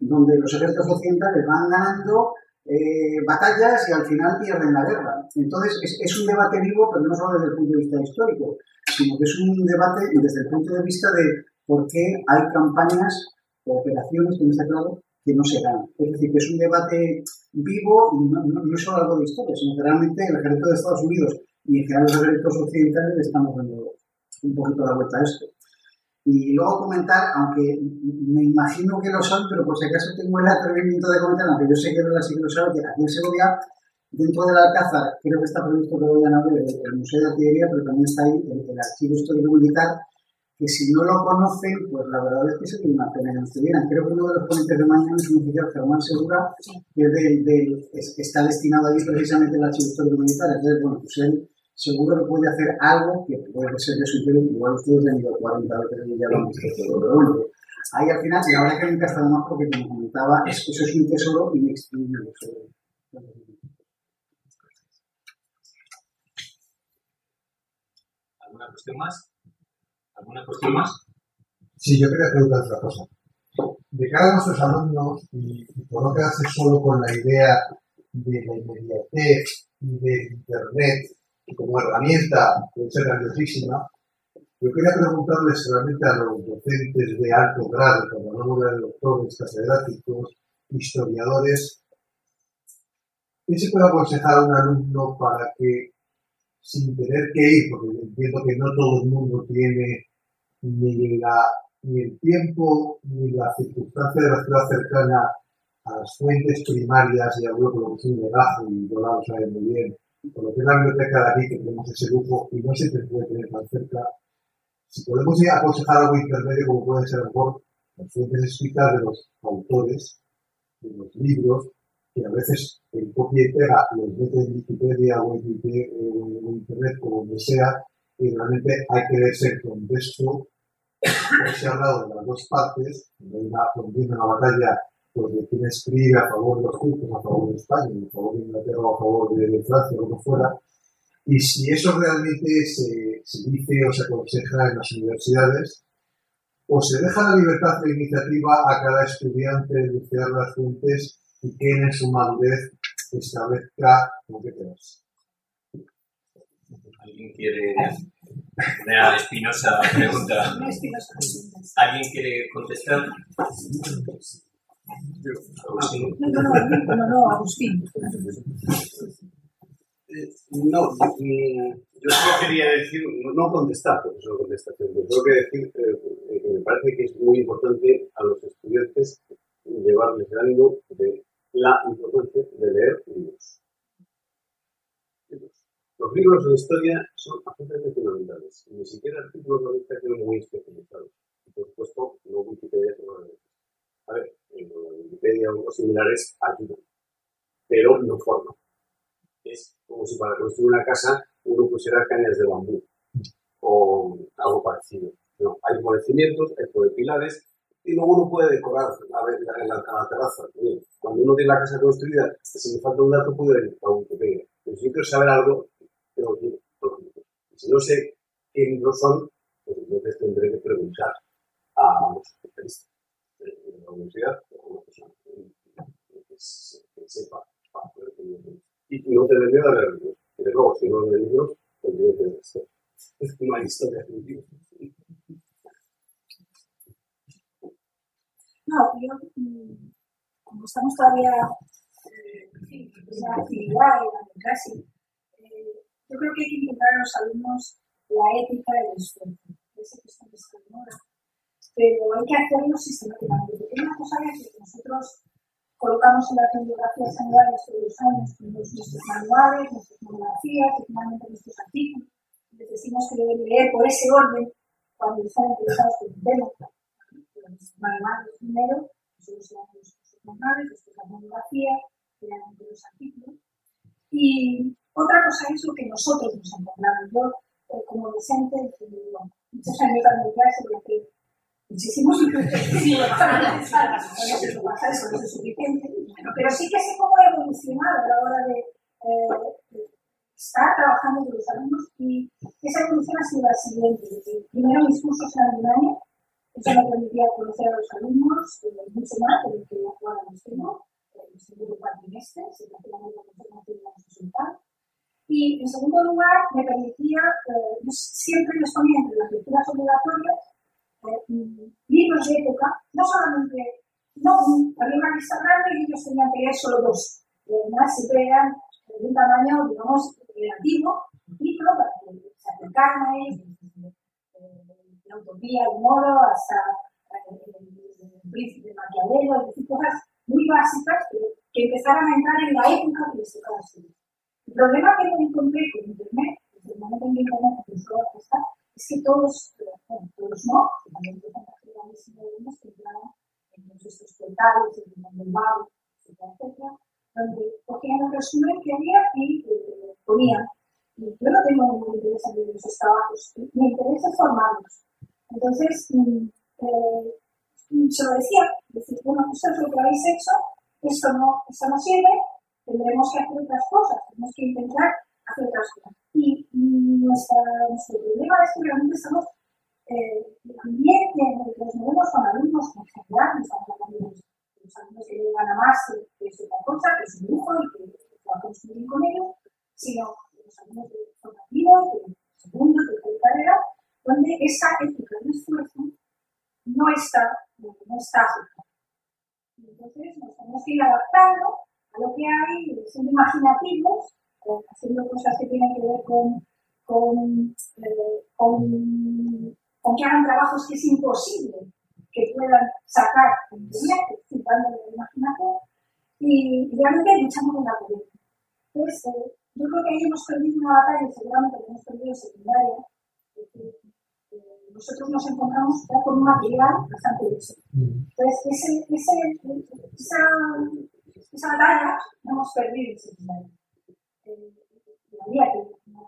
donde los ejércitos occidentales van ganando eh, batallas y al final pierden la guerra. Entonces, es, un debate vivo, pero no solo desde el punto de vista histórico, sino que es un debate desde el punto de vista de por qué hay campañas o operaciones, que no que no se ganan. Es decir, que es un debate vivo y no, es solo algo de historia, sino que realmente el ejército de Estados Unidos y en general los ejércitos occidentales le estamos dando un poquito la vuelta a esto. Y luego comentar, aunque me imagino que lo son, pero por si acaso tengo el atrevimiento de comentar, aunque yo sé que no sí que lo que aquí en Segovia, dentro del Alcázar, creo que está previsto que vayan a ver el, Museo de Artillería, pero también está ahí el, Archivo Histórico Militar, que si no lo conocen, pues la verdad es que sería una pena que no estuvieran. Creo que uno de los ponentes de mañana es un oficial Germán Segura, que está destinado allí precisamente al archivo histórico militar. Entonces, bueno, pues él seguro que puede hacer algo que puede ser de su interés. Igual ustedes han ido 40 veces y ya lo han visto todo. Pero bueno, ahí al final, y ahora que nunca está más porque, como comentaba, eso es un tesoro inextinguible. ¿Alguna cuestión más? ¿Alguna cuestión más? Sí, yo quería preguntar otra cosa. De cara a nuestros alumnos, y, por no quedarse solo con la idea de la inmediatez y de Internet como herramienta puede ser grandiosísima, yo quería preguntarles realmente a los docentes de alto grado, cuando hablamos de doctores, catedráticos, historiadores, ¿qué se puede aconsejar a un alumno para que, sin tener que ir, porque entiendo que no todo el mundo tiene ni, la, ni el tiempo ni la circunstancia de la ciudad cercana a las fuentes primarias, y hablo con lo que es un legajo, y lo sabe muy bien, por lo que es la biblioteca de aquí, que tenemos ese lujo y no se puede tener tan cerca. Si podemos aconsejar algo intermedio, como puede ser mejor las fuentes escritas de los autores, de los libros, que a veces en copia y pega los mete en Wikipedia o en, Internet o donde sea, y realmente hay que leerse el contexto. se ha hablado de las dos partes, donde hay una, batalla pues de quien escribe a favor de los cultos, a favor de España, a favor de Inglaterra a favor de Francia o lo que fuera. Y si eso realmente se, se dice o se aconseja en las universidades, o se deja la libertad de iniciativa a cada estudiante de buscar las fuentes y que en su madurez establezca lo que quieras. ¿Alguien quiere una espinosa pregunta? ¿Alguien quiere contestar? No, no, no, no, Agustín. No, yo solo quería decir, no contestar, porque eso contestación, pero solo quería decir eh, que me parece que es muy importante a los estudiantes llevarles el ánimo de la importancia de leer libros. Los libros de historia son absolutamente fundamentales, ni siquiera artículos de organización muy especializados. Y por supuesto, no Wikipedia, a ver, en Wikipedia o similares ayudan, pero no forman. Es como si para construir una casa uno pusiera cañas de bambú o algo parecido. No, hay conocimientos, hay pilares y luego uno puede decorar a ver, la, terraza. cuando uno tiene la casa construida, si me falta un dato, puedo ir a Wikipedia. Pero si quiero saber algo, que Y si no sé qué libros son, pues entonces tendré que preguntar a los especialistas de la universidad o una persona que, sepa y no tener miedo a leer libros. Y de luego, si no lee libros, tendría que leer Es una historia de No, yo, mm, como estamos todavía eh, en la actividad y en la clase, yo creo que hay que intentar a los alumnos la ética del esfuerzo. Ese que están ahora pero hay que hacerlo sistemáticamente. Hay una cosa que nosotros colocamos en las bibliografías anuales todos los años, con nuestros manuales, nuestras monografías y finalmente nuestros artículos. Les decimos que deben leer por ese orden cuando están interesados en el tema. Los manuales primero, nosotros leemos los manuales, después la monografía, finalmente los artículos. Y otra cosa es lo que nosotros nos encontramos. Yo, eh, como docente, bueno, muchos años dando clase, porque muchísimos pero sí que sé cómo ha evolucionado a la hora de eh, estar trabajando con los alumnos y esa evolución ha sido la siguiente. Primero mis cursos un año, eso me permitía conocer a los alumnos eh, mucho más de lo que ahora los los tengo cuatrimestres, y. Y en segundo lugar, me permitía, eh, yo siempre les ponía entre las lecturas obligatorias libros de época, no solamente, no, había una lista grande y ellos tenían que leer solo dos. Y además siempre eran de un tamaño, digamos, relativo, libro para que se acercaran a ellos, la utopía de Moro hasta el príncipe Maquiavelo, decir, cosas muy básicas que empezaran a entrar en la época que les tocaba estudiar. El problema que me encontré con Internet, desde el momento en que Internet empezó a estar, es que todos bueno, todos no, también empiezan a hacer grandes alumnos que entraban en todos estos portales, en el mundo mago, etcétera, etcétera, donde cogían el resumen que había y eh, ponían. Y yo no tengo ningún interés en esos trabajos, mi interés es formarlos. Entonces, mm, eh, se lo decía, decir, bueno, es lo que habéis hecho, esto no, esto no sirve, tendremos que hacer otras cosas, tenemos que intentar hacer otras cosas. Y mm, nuestro problema es que realmente estamos, eh, el ambiente en el que con alumnos en general, no estamos hablando de los alumnos que llegan a más, que es otra cosa, que es un lujo y que muy bien con ellos, sino los alumnos de formativos, de segundo, de tercera carrera, donde esa ética de esfuerzo no está, no está. Entonces nos tenemos que ir adaptando a lo que hay, siendo imaginativos, haciendo cosas que tienen que ver con, con, eh, con, con, que hagan trabajos que es imposible que puedan sacar en internet, la imaginación, y, realmente luchando con la corriente. Entonces, eh, yo creo que ahí hemos perdido una batalla, seguramente que hemos perdido secundaria, nosotros nos encontramos ya con un material bastante hecho. Entonces, ese, ese, esa, esa batalla la hemos perdido ese eh, la que no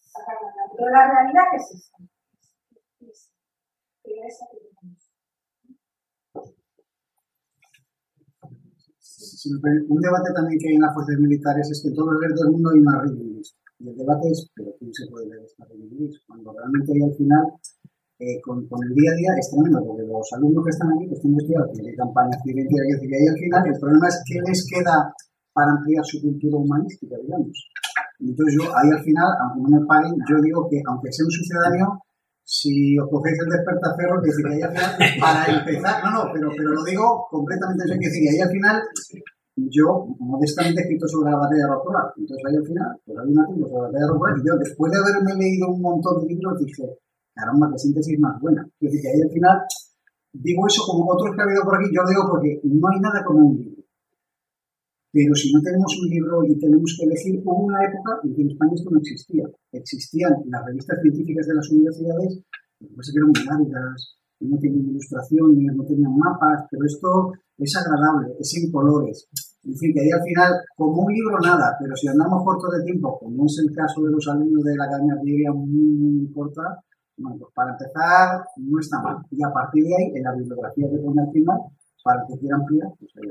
sacarla. Pero la realidad es esta. Es, es, un debate también que hay en las fuerzas militares es que todo el resto del mundo hay una religiones. Y el debate es, pero ¿quién se puede leer esta religiones? Cuando realmente hay al final, eh, con, con, el día a día, es tremendo, porque los alumnos que están aquí pues tienen que estudiar, tienen campañas decir que ahí al final el problema es qué les queda para ampliar su cultura humanística, digamos. Entonces yo ahí al final, aunque no me paguen, yo digo que aunque sea un ciudadano, si os cogéis el despertaferro, que decir ahí al final, para empezar, no, no, pero, lo digo completamente en que decir ahí al final yo modestamente he escrito sobre la batalla de Rocoral. Entonces ahí al final, pues hay un artículo sobre la batalla de Rocoral y yo después de haberme leído un montón de libros dije, caramba, qué síntesis más buena. Es decir, que ahí al final digo eso como otros que ha habido por aquí, yo digo porque no hay nada como un libro. Pero si no tenemos un libro y tenemos que elegir, hubo una época en que en España esto no existía. Existían las revistas científicas de las universidades, lo que pasa que eran muy largas, no tienen ilustraciones, no tenían mapas, pero esto es agradable, es sin colores. En fin, que ahí al final, como un libro, nada, pero si andamos cortos de tiempo, como es el caso de los alumnos de la Academia Artillería muy, corta, bueno, pues para empezar, no está mal. Y a partir de ahí, en la bibliografía que pone al final, para que quiera ampliar, pues ahí.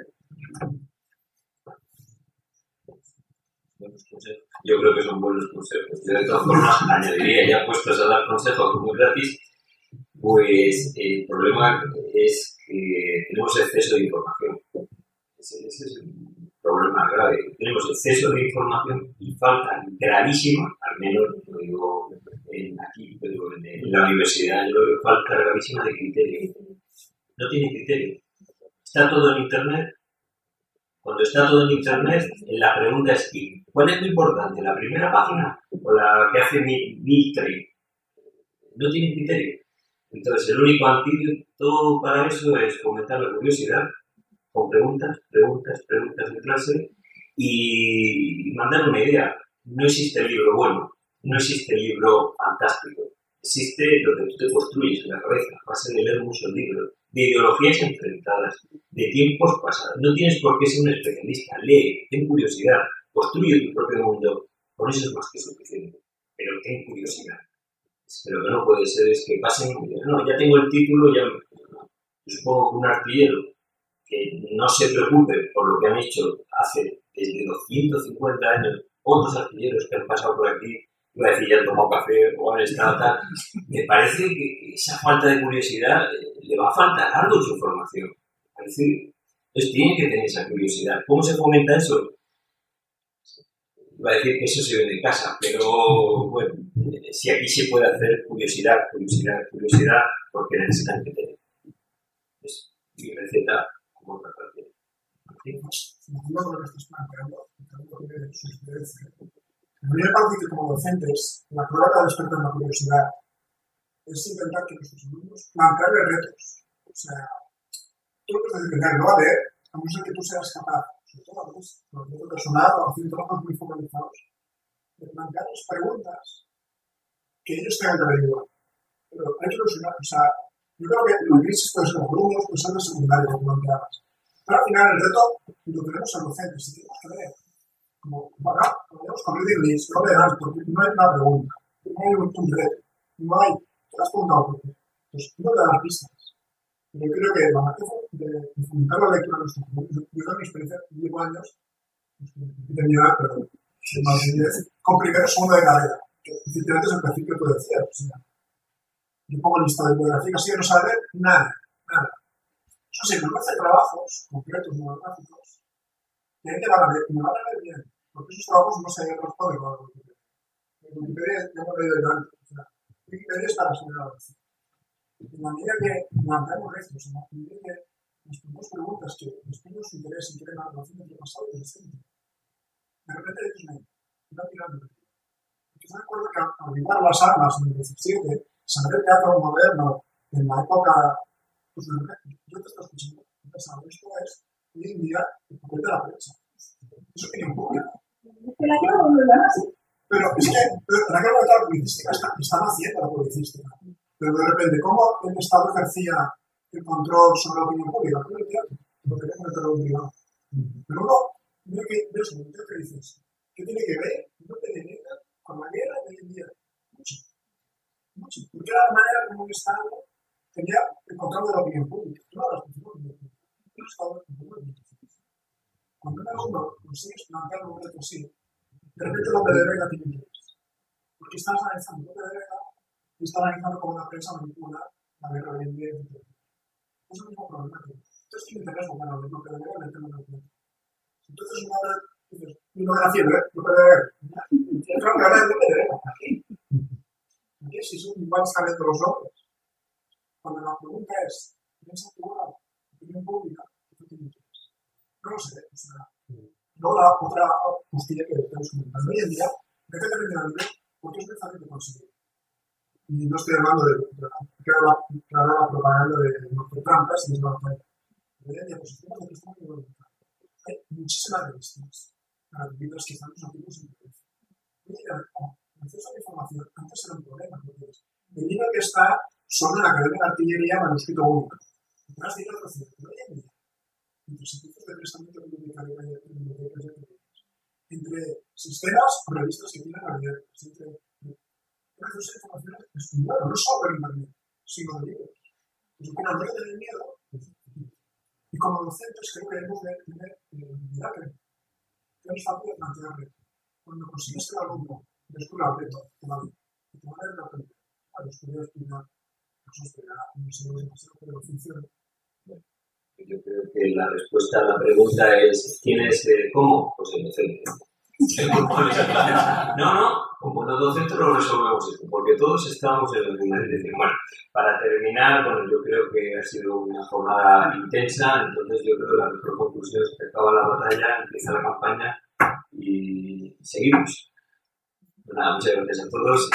Yo creo que son buenos consejos. de todas formas, añadiría ya puestos a dar consejos como gratis, pues el problema es que tenemos exceso de información. Ese, es el problema grave. Tenemos exceso de información y falta gravísima, al menos lo digo en, aquí, pero en, la universidad, yo veo falta gravísima de criterio. No tiene criterio. Está todo en Internet. Cuando está todo en Internet, la pregunta es ¿cuál es lo importante? ¿La primera página o la que hace mi, mi No tiene criterio. Entonces, el único antídoto para eso es fomentar la curiosidad con preguntas, preguntas, preguntas de clase y mandar una idea. No existe el libro bueno, no existe el libro fantástico. Existe lo que tú te construyes en la cabeza. A leer muchos libros de ideologías enfrentadas, de tiempos pasados. No tienes por qué ser un especialista. Lee, ten curiosidad, construye tu propio mundo. Con eso es más que suficiente. Pero ten curiosidad. Pero que no puede ser es que pasen, no, ya tengo el título, ya. Yo supongo que un artillero que no se preocupe por lo que han hecho hace desde 250 años otros artilleros que han pasado por aquí, iba a decir ya han tomado café o han estado tal, me parece que esa falta de curiosidad eh, le va a faltar algo su formación. Parece, entonces tiene que tener esa curiosidad. ¿Cómo se fomenta eso? Iba a decir que eso se ve de casa, pero bueno, si aquí se puede hacer curiosidad, curiosidad, curiosidad, porque necesitan que tener. Es mi receta como otra parte. lo que estás planteando. A mí me parece que como docentes, la prueba para despertar la curiosidad es intentar que nuestros alumnos plantearles retos. O sea, tú lo puedes depender, no a ver, a no ser que tú seas capaz, todo a veces, los retos personal o haciendo trabajos muy focalizados, de plantearles preguntas que ellos tengan que averiguar. pero hay que ilusionar. O sea, yo creo que la crisis puede ser alumnos, puede ser de secundaria, como planteabas. Pero al final el reto lo tenemos al docente, si tenemos que leer. Como, para, podemos con reading list, no leerás, porque no hay una pregunta, no hay un, reto, no hay, te has preguntado por qué. Pues no te dan pistas. Yo creo que manera de, de fomentar la lectura en nuestros alumnos, yo, yo mi experiencia, llevo años, de mi edad, pero con primero segundo de carrera, que es el perfil que tú decías. O sea, yo pongo lista de bibliografía así no saber nada, nada. Eso sí, me hace trabajos concretos, monográficos, que me van a ver, me van a ver bien, porque esos trabajos no se responden con la Wikipedia. En Wikipedia ya hemos leído el antes. O sea, Wikipedia es para seguir la la medida que mantenemos restos, en la medida que nos ponemos preguntas que nos su interés y quieren la relación entre pasado y presente, de repente me va tirando. Porque me acuerdo que al arribar las armas en el 17, saber el teatro moderno en la época, pues yo te estoy escuchando, pensando, esto es hoy en día el papel de la prensa. Es opinión pública. Pero es que, ¿para qué la publicística está, están haciendo la publicística? Pero de repente, ¿cómo el Estado ejercía el control sobre la opinión pública? Con el teatro, lo que el terror privado. Pero uno, mira que, ves, que dices, ¿qué tiene que ver? No tiene que ver con la guerra de hoy en día. Mucho mucho, porque era la manera como un Estado tenía el control de la opinión pública, todas las funciones Estado el de Cuando un alumno consigue plantear un reto así, de repente lo que delega tiene interés. Porque estás analizando lo que delega y estás analizando cómo la prensa manipula la guerra de día. Es el mismo problema que entonces tiene interés bueno, lo que delega el tema de la Entonces una vez dices, bibliografía, ¿eh? lo que delega. Claro que ahora lo que delega. ¿Qué si son iguales de los hombres? Cuando la pregunta es, ¿piensa actuar opinión pública? ¿Qué tiene interés? No lo sé. O sea, no la otra justicia que tenemos comentando. Hoy en día, depende de la libre porque es muy fácil de conseguir. Y no estoy hablando de, claro, la, propaganda de en día, sistemas de prestamos de Hay muchísimas revistas gratuitas que están los en en día, acceso a la información antes era un problema. El libro que está sobre la Academia de Artillería manuscrito único. Detrás de otro cierto, hoy en día, entre servicios de prestamiento bibliotecario y bibliotecas entre sistemas o revistas que tienen abiertas, entre el acceso a la información es bueno, no solo en internet, sino de libros. Pues bueno, no tener miedo. Y como docentes creo que debemos de tener humildad que no es fácil plantear Cuando consigues que el alumno descubre el reto, te va. Y te va a dar la pena. A los que estudiar, eso espera, no sé demasiado, pero funciona. Yo creo que la respuesta a la pregunta es ¿quién es eh, cómo? Pues el docente no, no, como los docentes lo resolvemos esto, porque todos estamos en la misma dirección. Bueno, para terminar, bueno, yo creo que ha sido una jornada intensa, entonces yo creo que la mejor conclusión es que acaba la batalla, empieza la campaña y seguimos. Muchas gracias a todos.